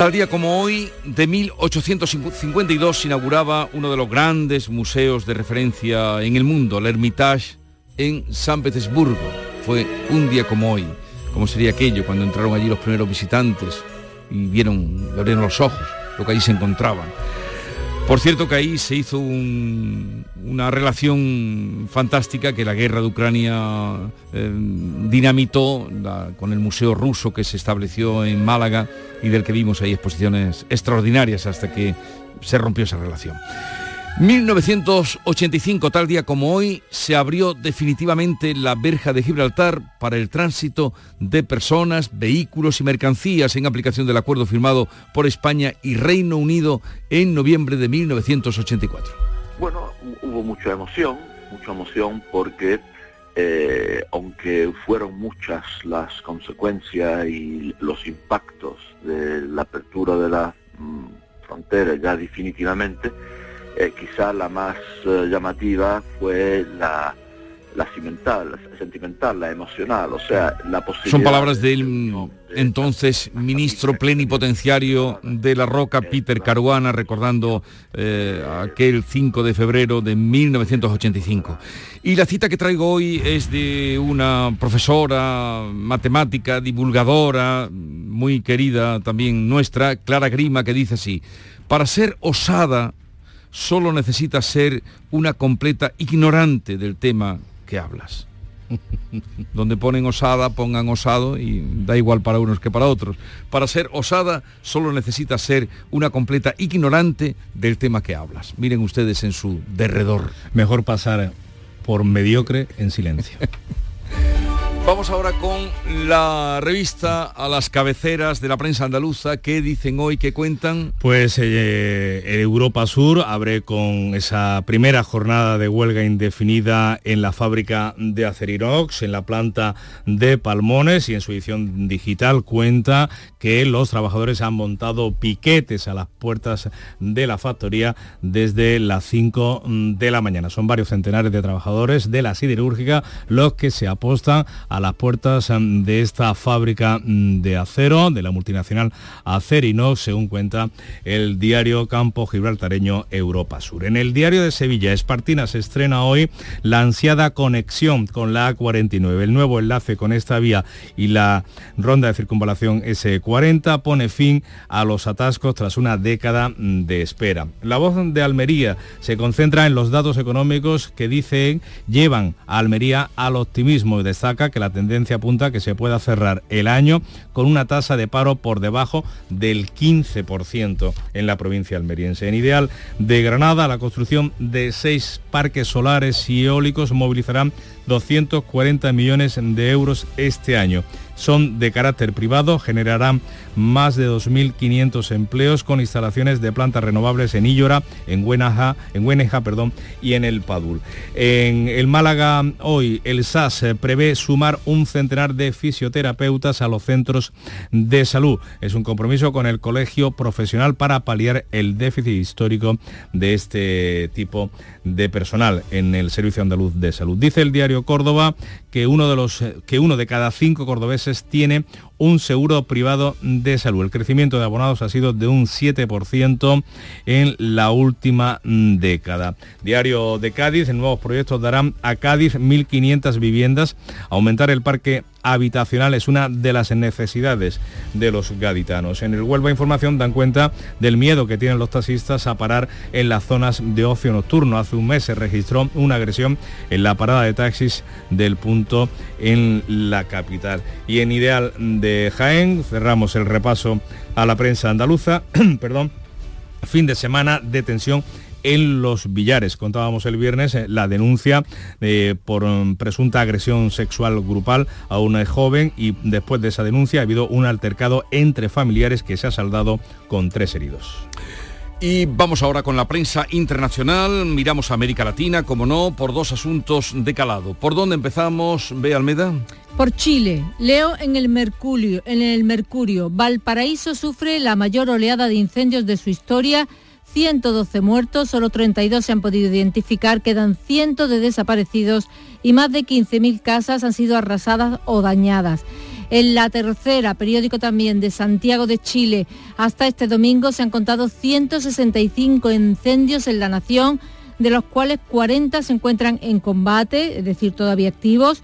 Tal día como hoy, de 1852, se inauguraba uno de los grandes museos de referencia en el mundo, el Hermitage en San Petersburgo. Fue un día como hoy, como sería aquello cuando entraron allí los primeros visitantes y vieron, abrieron los ojos, lo que allí se encontraban. Por cierto que ahí se hizo una relación fantástica que la guerra de Ucrania eh, dinamitó con el Museo Ruso que se estableció en Málaga y del que vimos ahí exposiciones extraordinarias hasta que se rompió esa relación. 1985, tal día como hoy, se abrió definitivamente la verja de Gibraltar para el tránsito de personas, vehículos y mercancías en aplicación del acuerdo firmado por España y Reino Unido en noviembre de 1984. Bueno, hubo mucha emoción, mucha emoción porque eh, aunque fueron muchas las consecuencias y los impactos de la apertura de la mm, frontera ya definitivamente, eh, quizá la más eh, llamativa fue la, la sentimental, la sentimental, la emocional, o sea, la posibilidad... Son palabras del entonces ministro plenipotenciario de la Roca, Peter Caruana, recordando eh, aquel 5 de febrero de 1985. Y la cita que traigo hoy es de una profesora, matemática, divulgadora, muy querida también nuestra, Clara Grima, que dice así, para ser osada solo necesitas ser una completa ignorante del tema que hablas. [LAUGHS] Donde ponen osada, pongan osado y da igual para unos que para otros. Para ser osada solo necesitas ser una completa ignorante del tema que hablas. Miren ustedes en su derredor. Mejor pasar por mediocre en silencio. [LAUGHS] Vamos ahora con la revista a las cabeceras de la prensa andaluza. ¿Qué dicen hoy? ¿Qué cuentan? Pues eh, Europa Sur abre con esa primera jornada de huelga indefinida en la fábrica de Acerinox, en la planta de Palmones y en su edición digital cuenta que los trabajadores han montado piquetes a las puertas de la factoría desde las 5 de la mañana. Son varios centenares de trabajadores de la siderúrgica los que se apostan a las puertas em, de esta fábrica mm, de acero de la multinacional Acerinox, según cuenta el diario Campo Gibraltareño Europa Sur. En el diario de Sevilla, Espartina se estrena hoy la ansiada conexión con la A49. El nuevo enlace con esta vía y la ronda de circunvalación S40 pone fin a los atascos tras una década mm, de espera. La voz de Almería se concentra en los datos económicos que dicen llevan a Almería al optimismo y destaca que la tendencia apunta a que se pueda cerrar el año con una tasa de paro por debajo del 15% en la provincia almeriense. En ideal de Granada, la construcción de seis parques solares y eólicos movilizarán 240 millones de euros este año son de carácter privado, generarán más de 2.500 empleos con instalaciones de plantas renovables en Illora, en Güenaja, en Güeneja perdón, y en el Padul. En el Málaga hoy el SAS prevé sumar un centenar de fisioterapeutas a los centros de salud. Es un compromiso con el colegio profesional para paliar el déficit histórico de este tipo de personal en el Servicio Andaluz de Salud. Dice el diario Córdoba que uno de los que uno de cada cinco cordobeses tiene un seguro privado de salud. El crecimiento de abonados ha sido de un 7% en la última década. Diario de Cádiz, en nuevos proyectos darán a Cádiz 1.500 viviendas, aumentar el parque habitacional es una de las necesidades de los gaditanos. En el Huelva Información dan cuenta del miedo que tienen los taxistas a parar en las zonas de ocio nocturno. Hace un mes se registró una agresión en la parada de taxis del punto en la capital. Y en Ideal de Jaén cerramos el repaso a la prensa andaluza. [CLEARS THROAT] Perdón. Fin de semana de tensión en los billares. Contábamos el viernes eh, la denuncia eh, por mm, presunta agresión sexual grupal a una joven y después de esa denuncia ha habido un altercado entre familiares que se ha saldado con tres heridos. Y vamos ahora con la prensa internacional, miramos a América Latina, como no, por dos asuntos de calado. ¿Por dónde empezamos, Bea Almeda? Por Chile, leo en el Mercurio, en el Mercurio, Valparaíso sufre la mayor oleada de incendios de su historia 112 muertos, solo 32 se han podido identificar, quedan cientos de desaparecidos y más de 15.000 casas han sido arrasadas o dañadas. En la tercera, periódico también de Santiago de Chile, hasta este domingo se han contado 165 incendios en la nación, de los cuales 40 se encuentran en combate, es decir, todavía activos.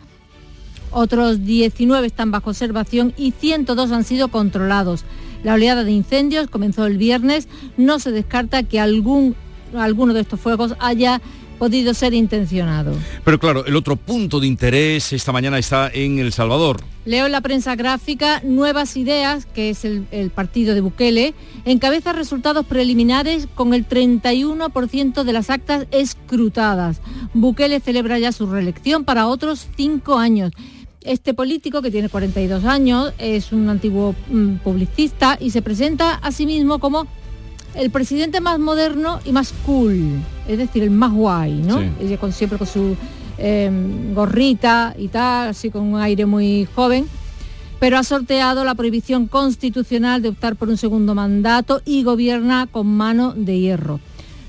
Otros 19 están bajo observación y 102 han sido controlados. La oleada de incendios comenzó el viernes. No se descarta que algún alguno de estos fuegos haya podido ser intencionado. Pero claro, el otro punto de interés esta mañana está en El Salvador. Leo en la prensa gráfica Nuevas Ideas, que es el, partido de Bukele, encabeza resultados preliminares con el 31% de las actas escrutadas. Bukele celebra ya su reelección para otros cinco años. Este político, que tiene 42 años, es un antiguo mm, publicista y se presenta a sí mismo como el presidente más moderno y más cool, es decir, el más guay, ¿no? Con, siempre con su em, gorrita y tal, así con un aire muy joven, pero ha sorteado la prohibición constitucional de optar por un segundo mandato y gobierna con mano de hierro.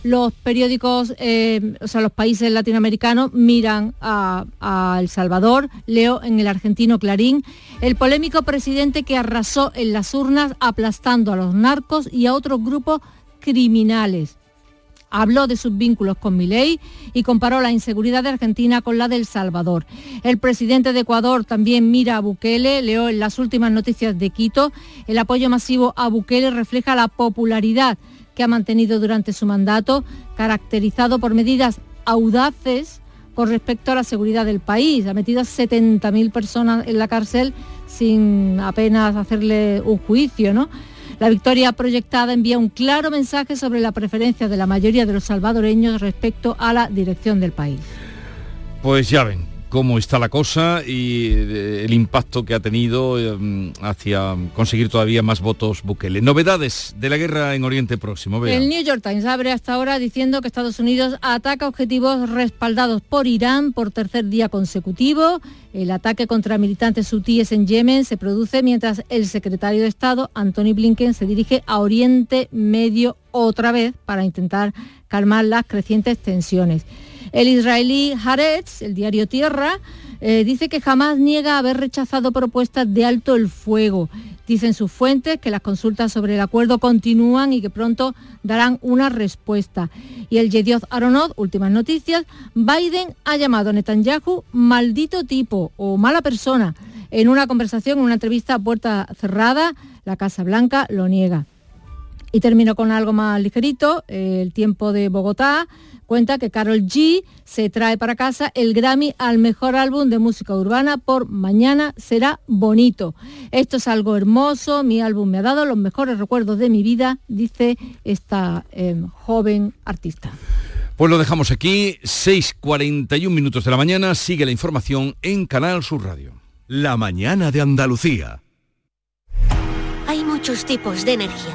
Los periódicos, em, o sea, los países latinoamericanos miran a, a, El Salvador, leo en el argentino Clarín, el polémico presidente que arrasó en las urnas aplastando a los narcos y a otros grupos criminales. Habló de sus vínculos con Milei y comparó la inseguridad de Argentina con la de El Salvador. El presidente de Ecuador también mira a Bukele, leo en las últimas noticias de Quito, el apoyo masivo a Bukele refleja la popularidad que ha mantenido durante su mandato, caracterizado por medidas audaces con respecto a la seguridad del país. Ha metido a 70.000 personas en la cárcel sin apenas hacerle un juicio, ¿no? La victoria proyectada envía un claro mensaje sobre la preferencia de la mayoría de los salvadoreños respecto a la dirección del país. Pues ya ven, cómo está la cosa y eh, el impacto que ha tenido eh, hacia conseguir todavía más votos Bukele. Novedades de la guerra en Oriente Próximo. El New York Times abre hasta ahora diciendo que Estados Unidos ataca objetivos respaldados por Irán por tercer día consecutivo. El ataque contra militantes hutíes en Yemen se produce mientras el secretario de Estado, Anthony Blinken, se dirige a Oriente Medio otra vez para intentar calmar las crecientes tensiones. El israelí Haaretz, el diario Tierra, eh, dice que jamás niega haber rechazado propuestas de alto el fuego. Dicen sus fuentes que las consultas sobre el acuerdo continúan y que pronto darán una respuesta. Y el Yedioth Aronot, últimas noticias, Biden ha llamado a Netanyahu maldito tipo o mala persona. En una conversación, en una entrevista a puerta cerrada, la Casa Blanca lo niega. Y termino con algo más ligerito, el tiempo de Bogotá cuenta que Carol G se trae para casa el Grammy al mejor álbum de música urbana por Mañana será bonito. Esto es algo hermoso, mi álbum me ha dado los mejores recuerdos de mi vida, dice esta em, joven artista. Pues lo dejamos aquí, 6.41 minutos de la mañana, sigue la información en Canal Sur Radio. La mañana de Andalucía. Hay muchos tipos de energía,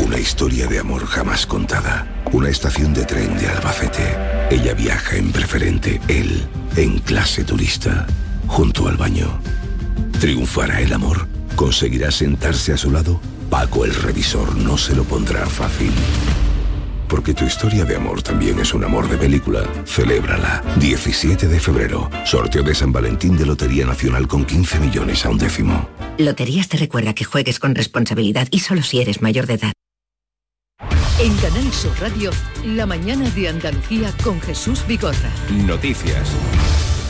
Una historia de amor jamás contada. Una estación de tren de Albacete. Ella viaja en preferente, él en clase turista, junto al baño. ¿Triunfará el amor? ¿Conseguirá sentarse a su lado? Paco el revisor no se lo pondrá fácil. Porque tu historia de amor también es un amor de película. Celébrala. 17 de febrero. Sorteo de San Valentín de Lotería Nacional con 15 millones a un décimo. Loterías te recuerda que juegues con responsabilidad y solo si eres mayor de edad. En Canal Sur Radio, la mañana de Andalucía con Jesús Bigorra. Noticias.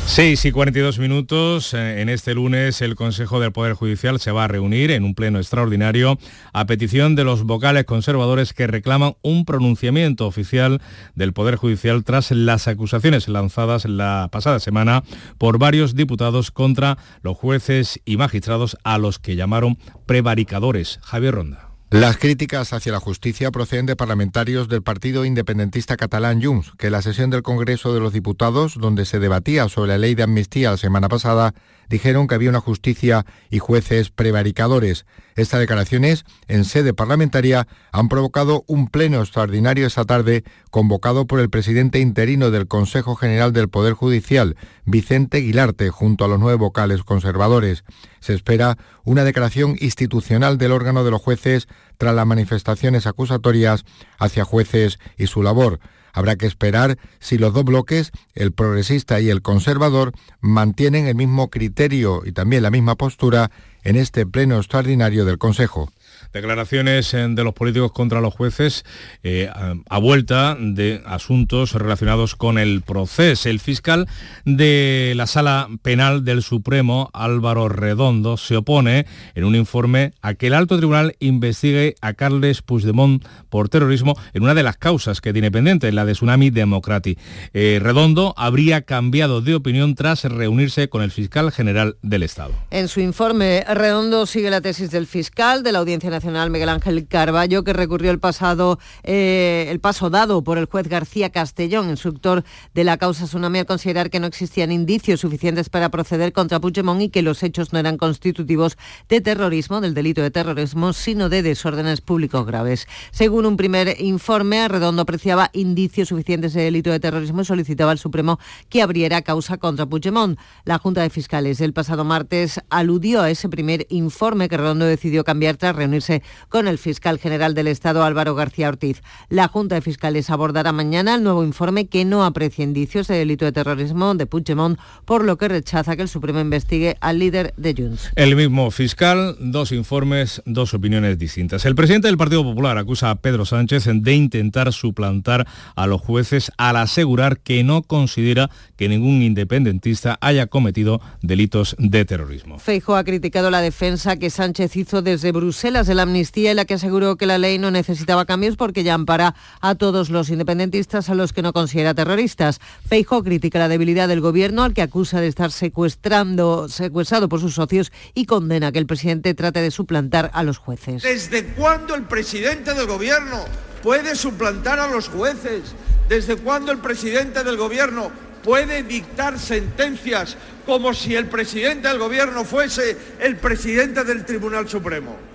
6 y 42 minutos. Eh, en este lunes el Consejo del Poder Judicial se va a reunir en un pleno extraordinario a petición de los vocales conservadores que reclaman un pronunciamiento oficial del Poder Judicial tras las acusaciones lanzadas la pasada semana por varios diputados contra los jueces y magistrados a los que llamaron prevaricadores. Javier Ronda. Las críticas hacia la justicia proceden de parlamentarios del partido independentista catalán Junts, que la sesión del Congreso de los Diputados, donde se debatía sobre la ley de amnistía la semana pasada, dijeron que había una justicia y jueces prevaricadores. Estas declaraciones, en sede parlamentaria, han provocado un pleno extraordinario esta tarde, convocado por el presidente interino del Consejo General del Poder Judicial, Vicente Guilarte, junto a los nueve vocales conservadores. Se espera una declaración institucional del órgano de los jueces tras las manifestaciones acusatorias hacia jueces y su labor. Habrá que esperar si los dos bloques, el progresista y el conservador, mantienen el mismo criterio y también la misma postura en este pleno extraordinario del Consejo. Declaraciones eh, de los políticos contra los jueces eh, a, vuelta de asuntos relacionados con el proceso. El fiscal de la Sala Penal del Supremo, Álvaro Redondo, se opone en un informe a que el alto tribunal investigue a Carles Puigdemont por terrorismo en una de las causas que tiene pendiente, la de Tsunami Democrati. Eh, Redondo habría cambiado de opinión tras reunirse con el fiscal general del Estado. En su informe, Redondo sigue la tesis del fiscal de la Audiencia Nacional, Miguel Ángel Carballo, que recurrió el pasado eh, el paso dado por el juez García Castellón, instructor de la causa Tsunami, al considerar que no existían indicios suficientes para proceder contra Puigdemont y que los hechos no eran constitutivos de terrorismo, del delito de terrorismo, sino de desórdenes públicos graves. Según un primer informe, Redondo apreciaba indicios suficientes de delito de terrorismo y solicitaba al Supremo que abriera causa contra Puigdemont. La Junta de Fiscales el pasado martes aludió a ese primer informe que Redondo decidió cambiar tras reunirse con el fiscal general del Estado, Álvaro García Ortiz. La Junta de Fiscales abordará mañana el nuevo informe que no aprecia indicios de delito de terrorismo de Puigdemont, por lo que rechaza que el Supremo investigue al líder de Junts. El mismo fiscal, dos informes, dos opiniones distintas. El presidente del Partido Popular acusa a Pedro Sánchez de intentar suplantar a los jueces al asegurar que no considera que ningún independentista haya cometido delitos de terrorismo. Feijo ha criticado la defensa que Sánchez hizo desde Bruselas de la amnistía y la que aseguró que la ley no necesitaba cambios porque ya ampara a todos los independentistas a los que no considera terroristas. Feijo critica la debilidad del gobierno al que acusa de estar secuestrando, secuestrado por sus socios y condena que el presidente trate de suplantar a los jueces. ¿Desde cuándo el presidente del gobierno puede suplantar a los jueces? ¿Desde cuándo el presidente del gobierno puede dictar sentencias como si el presidente del gobierno fuese el presidente del Tribunal Supremo?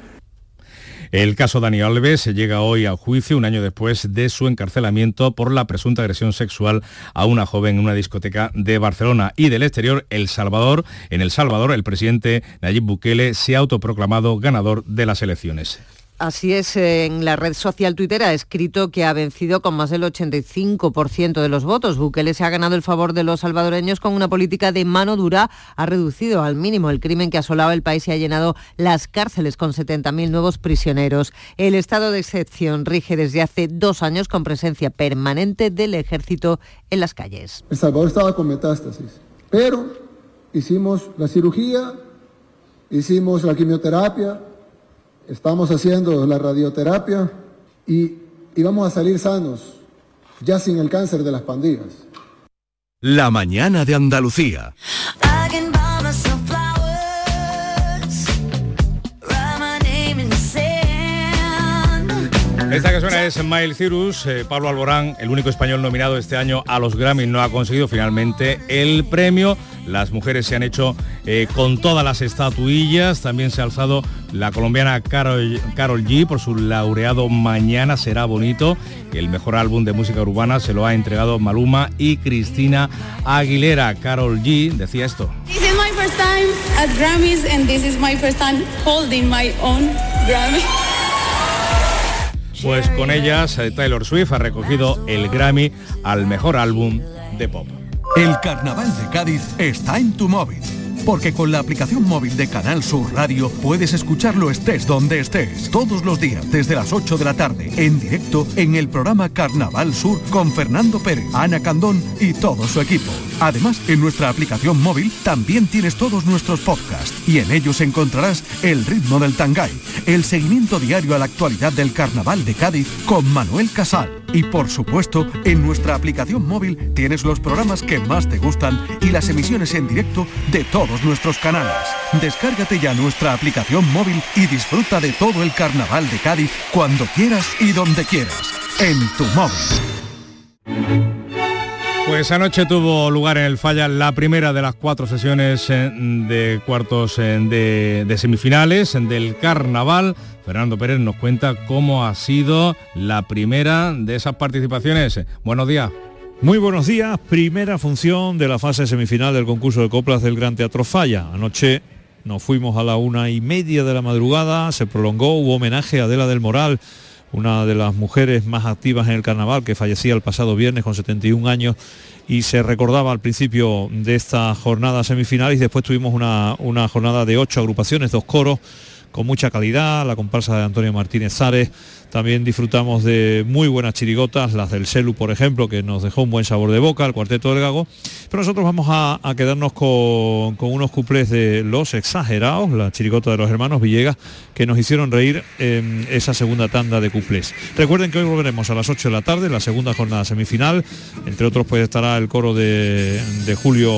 El caso Dani Alves llega hoy al juicio un año después de su encarcelamiento por la presunta agresión sexual a una joven en una discoteca de Barcelona y del exterior, El Salvador. En El Salvador, el presidente Nayib Bukele se ha autoproclamado ganador de las elecciones. Así es, en la red social Twitter ha escrito que ha vencido con más del 85% de los votos. Bukele se ha ganado el favor de los salvadoreños con una política de mano dura. Ha reducido al mínimo el crimen que asolaba el país y ha llenado las cárceles con 70.000 nuevos prisioneros. El estado de excepción rige desde hace dos años con presencia permanente del ejército en las calles. El Salvador estaba con metástasis, pero hicimos la cirugía, hicimos la quimioterapia, estamos haciendo la radioterapia y, y vamos a salir sanos, ya sin el cáncer de las pandillas. La mañana de Andalucía. Esta que suena es Miles Cyrus, eh, Pablo Alborán, el único español nominado este año a los Grammy, no ha conseguido finalmente el premio. Las mujeres se han hecho eh, con todas las estatuillas, también se ha alzado la colombiana Carol, Carol G por su laureado Mañana será bonito. El mejor álbum de música urbana se lo ha entregado Maluma y Cristina Aguilera. Carol G decía esto. This is my first time at Grammys and this is my first time holding my own Grammy. Pues con ellas Taylor Swift ha recogido el Grammy al mejor álbum de pop. El Carnaval de Cádiz está en tu móvil. Porque con la aplicación móvil de Canal Sur Radio puedes escucharlo estés donde estés, todos los días desde las 8 de la tarde, en directo en el programa Carnaval Sur con Fernando Pérez, Ana Candón y todo su equipo. Además, en nuestra aplicación móvil también tienes todos nuestros podcasts y en ellos encontrarás el ritmo del tangay, el seguimiento diario a la actualidad del Carnaval de Cádiz con Manuel Casal. Y por supuesto, en nuestra aplicación móvil tienes los programas que más te gustan y las emisiones en directo de todos nuestros canales. Descárgate ya nuestra aplicación móvil y disfruta de todo el Carnaval de Cádiz cuando quieras y donde quieras. En tu móvil. Pues anoche tuvo lugar en el Falla la primera de las cuatro sesiones eh, de cuartos eh, de, semifinales del Carnaval. Fernando Pérez nos cuenta cómo ha sido la primera de esas participaciones. Buenos días. Muy buenos días. Primera función de la fase semifinal del concurso de coplas del Gran Teatro Falla. Anoche nos fuimos a la una y media de la madrugada, se prolongó, hubo homenaje a Adela del Moral una de las mujeres más activas en el carnaval, que fallecía el pasado viernes con 71 años y se recordaba al principio de esta jornada semifinal y después tuvimos una, una jornada de ocho agrupaciones, dos coros con mucha calidad, la comparsa de Antonio Martínez Zares, también disfrutamos de muy buenas chirigotas, las del Celu, por ejemplo, que nos dejó un buen sabor de boca, el cuarteto del Gago. Pero nosotros vamos a, quedarnos con, unos cuplés de Los Exagerados, la chirigota de los hermanos Villegas, que nos hicieron reír en esa segunda tanda de cuplés. Recuerden que hoy volveremos a las 8 de la tarde, la segunda jornada semifinal. Entre otros, pues estará el coro de, Julio,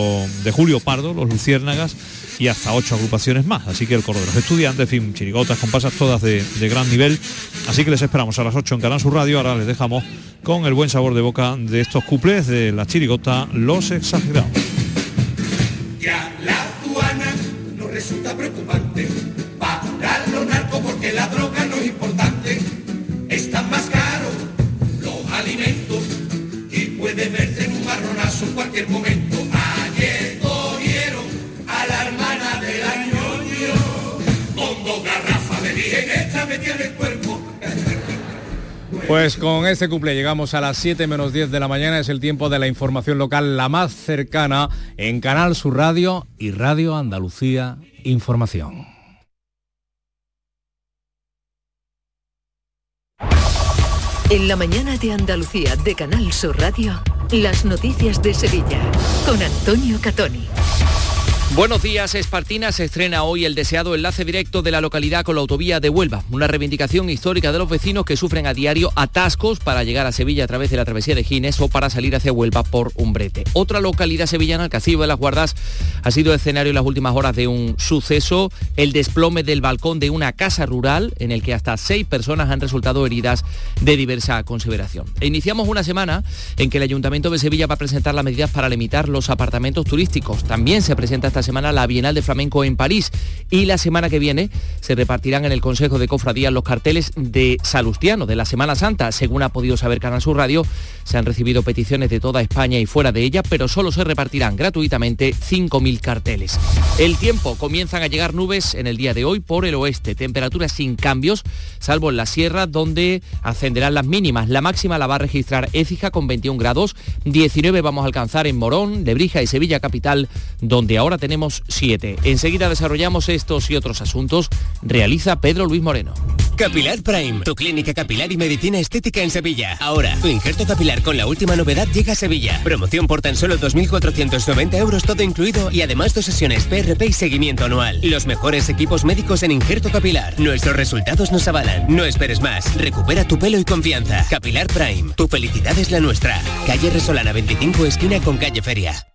de Julio Pardo, los Luciérnagas y hasta ocho agrupaciones más. Así que el coro de los estudiantes, en fin, chirigotas, compasas todas de, de gran nivel. Así que les esperamos a las 8 en Canal Sur Radio. Ahora les dejamos con el buen sabor de boca de estos cuplés de la chirigota Los Exagerados. Ya la aduana no resulta preocupante para los narcos porque la droga no es importante. Están más caros los alimentos y puede verte en un marronazo en cualquier momento. Pues con este cumple llegamos a las 7 menos 10 de la mañana, es el tiempo de la información local la más cercana en Canal Sur Radio y Radio Andalucía Información. En la mañana de Andalucía de Canal Sur Radio, las noticias de Sevilla con Antonio Catoni. Buenos días, Espartina. Se estrena hoy el deseado enlace directo de la localidad con la autovía de Huelva, una reivindicación histórica de los vecinos que sufren a diario atascos para llegar a Sevilla a través de la travesía de Gines o para salir hacia Huelva por Umbrete. Otra localidad sevillana, el Castillo de las Guardas, ha sido escenario en las últimas horas de un suceso, el desplome del balcón de una casa rural en el que hasta seis personas han resultado heridas de diversa consideración. E iniciamos una semana en que el Ayuntamiento de Sevilla va a presentar las medidas para limitar los apartamentos turísticos. También se presenta esta semana la Bienal de Flamenco en París y la semana que viene se repartirán en el Consejo de Cofradías los carteles de Salustiano, de la Semana Santa. Según ha podido saber Canal Sur Radio, se han recibido peticiones de toda España y fuera de ella, pero solo se repartirán gratuitamente 5.000 carteles. El tiempo, comienzan a llegar nubes en el día de hoy por el oeste, temperaturas sin cambios, salvo en la sierra donde ascenderán las mínimas. La máxima la va a registrar Écija con 21 grados, 19 vamos a alcanzar en Morón, Lebrija y Sevilla capital, donde ahora tenemos 7. Enseguida desarrollamos estos y otros asuntos. Realiza Pedro Luis Moreno. Capilar Prime, tu clínica capilar y medicina estética en Sevilla. Ahora, tu injerto capilar con la última novedad llega a Sevilla. Promoción por tan solo 2.490 euros todo incluido y además dos sesiones PRP y seguimiento anual. Los mejores equipos médicos en injerto capilar. Nuestros resultados nos avalan. No esperes más. Recupera tu pelo y confianza. Capilar Prime, tu felicidad es la nuestra. Calle Resolana 25, esquina con calle Feria.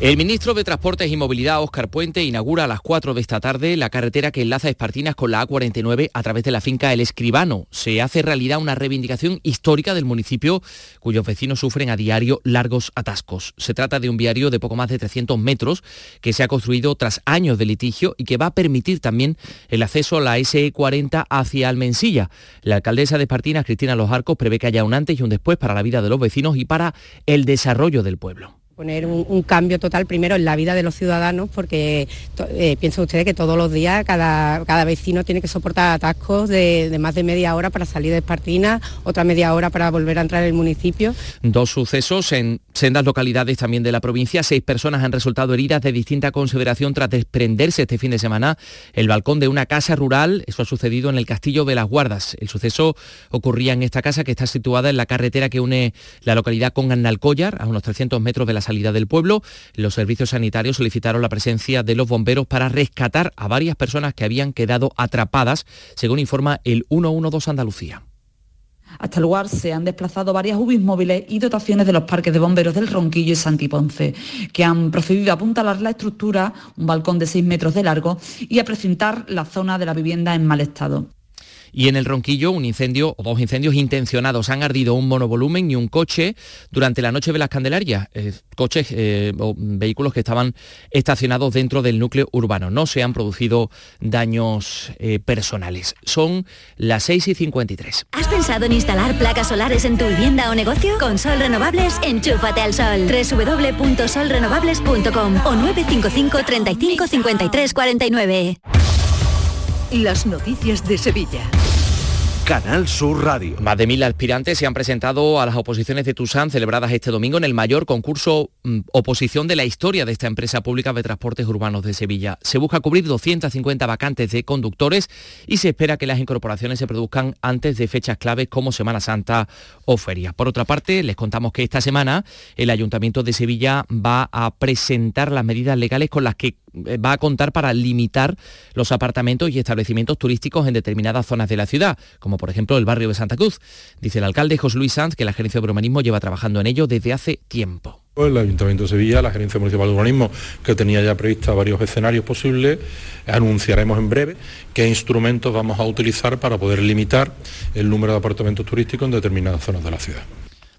El ministro de Transportes y Movilidad, Óscar Puente, inaugura a las 4 de esta tarde la carretera que enlaza Espartinas con la A49 a través de la finca El Escribano. Se hace realidad una reivindicación histórica del municipio cuyos vecinos sufren a diario largos atascos. Se trata de un viario de poco más de 300 metros que se ha construido tras años de litigio y que va a permitir también el acceso a la SE40 hacia Almensilla. La alcaldesa de Espartinas, Cristina Los Arcos, prevé que haya un antes y un después para la vida de los vecinos y para el desarrollo del pueblo poner un, cambio total primero en la vida de los ciudadanos porque eh, piensen ustedes que todos los días cada, cada vecino tiene que soportar atascos de, más de media hora para salir de Espartina, otra media hora para volver a entrar en el municipio. Dos sucesos en sendas localidades también de la provincia. Seis personas han resultado heridas de distinta consideración tras desprenderse este fin de semana el balcón de una casa rural. Eso ha sucedido en el Castillo de las Guardas. El suceso ocurría en esta casa que está situada en la carretera que une la localidad con Annalcollar, a unos 300 metros de la salida del pueblo. Los servicios sanitarios solicitaron la presencia de los bomberos para rescatar a varias personas que habían quedado atrapadas, según informa el 112 Andalucía. Hasta el lugar se han desplazado varias UBIs móviles y dotaciones de los parques de bomberos del Ronquillo y Santiponce, que han procedido a apuntalar la estructura, un balcón de 6 metros de largo, y a precintar la zona de la vivienda en mal estado. Y en el Ronquillo, un incendio o dos incendios intencionados. Han ardido un monovolumen y un coche durante la noche de las Candelarias. Eh, coches eh, o vehículos que estaban estacionados dentro del núcleo urbano. No se han producido daños eh, personales. Son las 6 y 53. ¿Has pensado en instalar placas solares en tu vivienda o negocio? Con Sol Renovables, enchúfate al sol. www.solrenovables.com o 955 35 53 49. Las noticias de Sevilla. Canal Sur Radio. Más de mil aspirantes se han presentado a las oposiciones de Tusan celebradas este domingo en el mayor concurso oposición de la historia de esta empresa pública de transportes urbanos de Sevilla. Se busca cubrir 250 vacantes de conductores y se espera que las incorporaciones se produzcan antes de fechas claves como Semana Santa o ferias. Por otra parte, les contamos que esta semana el Ayuntamiento de Sevilla va a presentar las medidas legales con las que eh, va a contar para limitar los apartamentos y establecimientos turísticos en determinadas zonas de la ciudad, como por ejemplo el barrio de Santa Cruz. Dice el alcalde José Luis Sanz que la Gerencia de Urbanismo lleva trabajando en ello desde hace tiempo. El Ayuntamiento de Sevilla, la Gerencia Municipal de Urbanismo, que tenía ya previstos varios escenarios posibles, anunciaremos en breve qué instrumentos vamos a utilizar para poder limitar el número de apartamentos turísticos en determinadas zonas de la ciudad.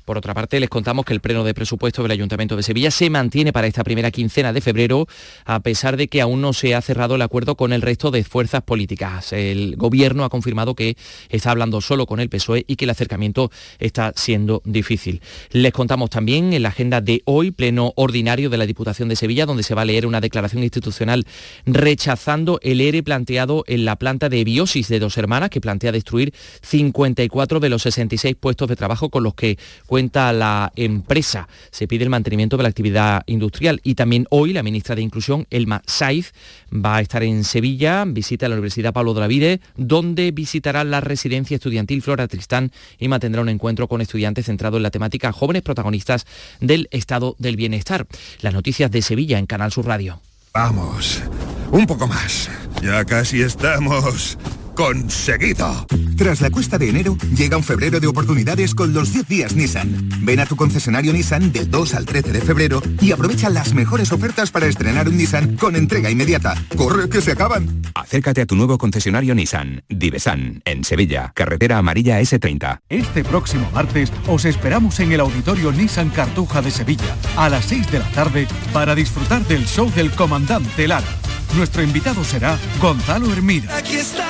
Por otra parte, les contamos que el pleno de presupuesto del Ayuntamiento de Sevilla se mantiene para esta primera quincena de febrero, a pesar de que aún no se ha cerrado el acuerdo con el resto de fuerzas políticas. El Gobierno ha confirmado que está hablando solo con el PSOE y que el acercamiento está siendo difícil. Les contamos también en la agenda de hoy, pleno ordinario de la Diputación de Sevilla, donde se va a leer una declaración institucional rechazando el ERE planteado en la planta de biosis de dos hermanas, que plantea destruir 54 de los 66 puestos de trabajo con los que cuenta la empresa. Se pide el mantenimiento de la actividad industrial y también hoy la ministra de Inclusión, Elma Saiz, va a estar en Sevilla, visita la Universidad Pablo de la Vide, donde visitará la residencia estudiantil Flora Tristán y mantendrá un encuentro con estudiantes centrado en la temática jóvenes protagonistas del estado del bienestar. Las noticias de Sevilla en Canal Sur Radio. Vamos, un poco más. Ya casi estamos conseguido. Tras la cuesta de enero, llega un febrero de oportunidades con los 10 días Nissan. Ven a tu concesionario Nissan del 2 al 13 de febrero y aprovecha las mejores ofertas para estrenar un Nissan con entrega inmediata. ¡Corre que se acaban! Acércate a tu nuevo concesionario Nissan, Divesan, en Sevilla, carretera amarilla S30. Este próximo martes os esperamos en el auditorio Nissan Cartuja de Sevilla a las 6 de la tarde para disfrutar del show del comandante Lara. Nuestro invitado será Gonzalo Hermida. Aquí está.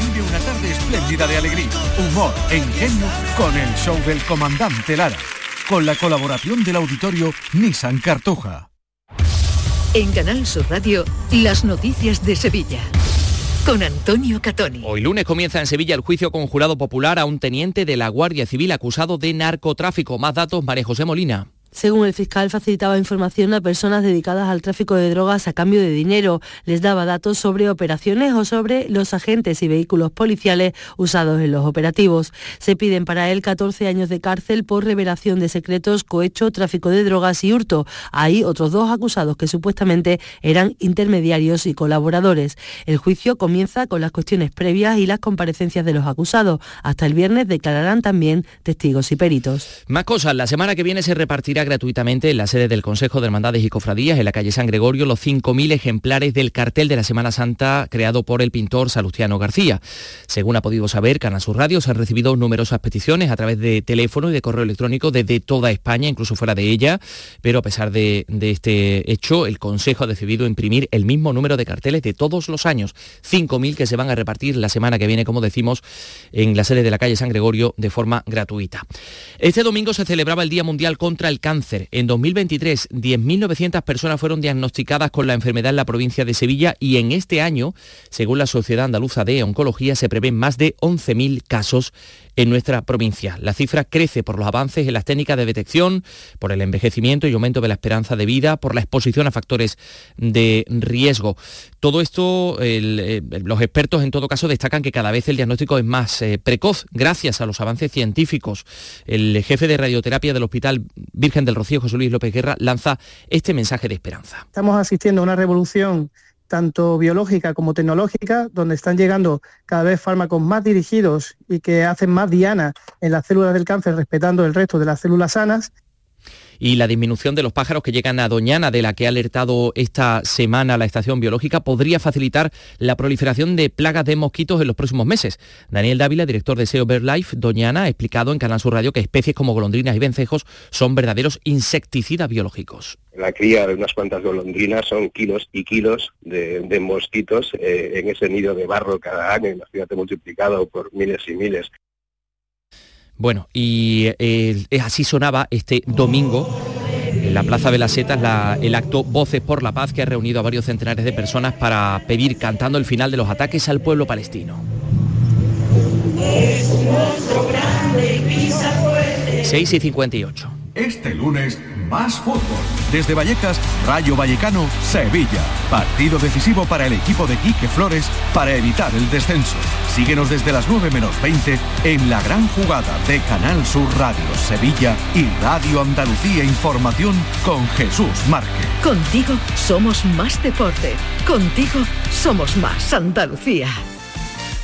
Vive una tarde espléndida de alegría, humor e ingenio con el show del comandante Lara. Con la colaboración del auditorio Nissan Cartuja. En Canal Sur Radio, las noticias de Sevilla. Con Antonio Catoni. Hoy lunes comienza en Sevilla el juicio con jurado popular a un teniente de la Guardia Civil acusado de narcotráfico. Más datos, María José Molina. Según el fiscal, facilitaba información a personas dedicadas al tráfico de drogas a cambio de dinero. Les daba datos sobre operaciones o sobre los agentes y vehículos policiales usados en los operativos. Se piden para él 14 años de cárcel por revelación de secretos, cohecho, tráfico de drogas y hurto. Hay otros dos acusados que supuestamente eran intermediarios y colaboradores. El juicio comienza con las cuestiones previas y las comparecencias de los acusados. Hasta el viernes declararán también testigos y peritos. Más cosas, la semana que viene se repartirá gratuitamente en la sede del Consejo de Hermandades y Cofradías, en la calle San Gregorio, los 5.000 ejemplares del cartel de la Semana Santa creado por el pintor Salustiano García. Según ha podido saber Canal Sur Radio, se han recibido numerosas peticiones a través de teléfono y de correo electrónico desde toda España, incluso fuera de ella, pero a pesar de, este hecho, el Consejo ha decidido imprimir el mismo número de carteles de todos los años, 5.000 que se van a repartir la semana que viene, como decimos, en la sede de la calle San Gregorio de forma gratuita. Este domingo se celebraba el Día Mundial contra el Cáncer cáncer. En 2023, 10.900 personas fueron diagnosticadas con la enfermedad en la provincia de Sevilla y en este año, según la Sociedad Andaluza de Oncología, se prevén más de 11.000 casos en nuestra provincia. La cifra crece por los avances en las técnicas de detección, por el envejecimiento y aumento de la esperanza de vida, por la exposición a factores de riesgo. Todo esto, eh, los expertos en todo caso destacan que cada vez el diagnóstico es más eh, precoz gracias a los avances científicos. El jefe de radioterapia del Hospital Virgen del Rocío, José Luis López Guerra, lanza este mensaje de esperanza. Estamos asistiendo a una revolución tanto biológica como tecnológica, donde están llegando cada vez fármacos más dirigidos y que hacen más diana en las células del cáncer, respetando el resto de las células sanas. Y la disminución de los pájaros que llegan a Doñana, de la que ha alertado esta semana la estación biológica, podría facilitar la proliferación de plagas de mosquitos en los próximos meses. Daniel Dávila, director de SEO BirdLife Doñana, ha explicado en Canal Sur Radio que especies como golondrinas y vencejos son verdaderos insecticidas biológicos la cría de unas cuantas golondrinas son kilos y kilos de, de mosquitos eh, en ese nido de barro cada año, imagínate multiplicado por miles y miles. Bueno, y eh, así sonaba este domingo En la Plaza de las Setas la- el acto Voces por la Paz que ha reunido a varios centenares de personas para pedir cantando el final de los ataques al pueblo palestino. 6 y 58. Este lunes, más fútbol. Desde Vallecas, Rayo Vallecano, Sevilla. Partido decisivo para el equipo de Quique Flores para evitar el descenso. Síguenos desde las 9 menos 20 en la gran jugada de Canal Sur Radio Sevilla y Radio Andalucía Información con Jesús Márquez. Contigo somos más deporte. Contigo somos más Andalucía.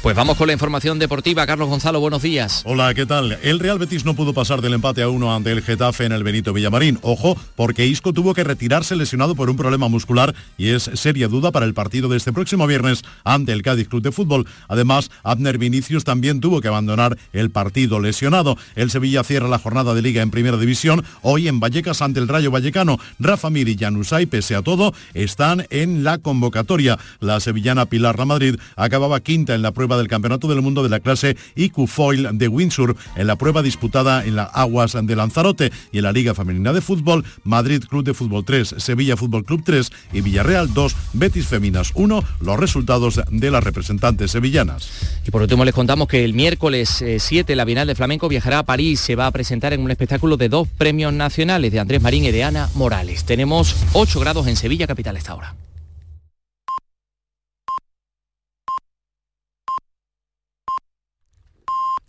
Pues vamos con la información deportiva. Carlos Gonzalo, buenos días. Hola, ¿qué tal? El Real Betis no pudo pasar del empate a uno ante el Getafe en el Benito Villamarín. Ojo, porque Isco tuvo que retirarse lesionado por un problema muscular y es seria duda para el partido de este próximo viernes ante el Cádiz Club de Fútbol. Además, Abner Vinicius también tuvo que abandonar el partido lesionado. El Sevilla cierra la jornada de liga en primera división hoy en Vallecas ante el Rayo Vallecano. Rafa Mir y Januzaj, pese a todo, están en la convocatoria. La sevillana Pilar La Madrid acababa quinta en la prueba del Campeonato del Mundo de la clase IQ Foil de Windsor en la prueba disputada en las aguas de Lanzarote y en la Liga Femenina de Fútbol, Madrid Club de Fútbol 3, Sevilla Fútbol Club 3 y Villarreal 2, Betis Feminas 1, los resultados de las representantes sevillanas. Y por último les contamos que el miércoles eh, 7 la Bienal de Flamenco viajará a París. Se va a presentar en un espectáculo de dos premios nacionales de Andrés Marín y de Ana Morales. Tenemos 8 grados en Sevilla, capital esta hora.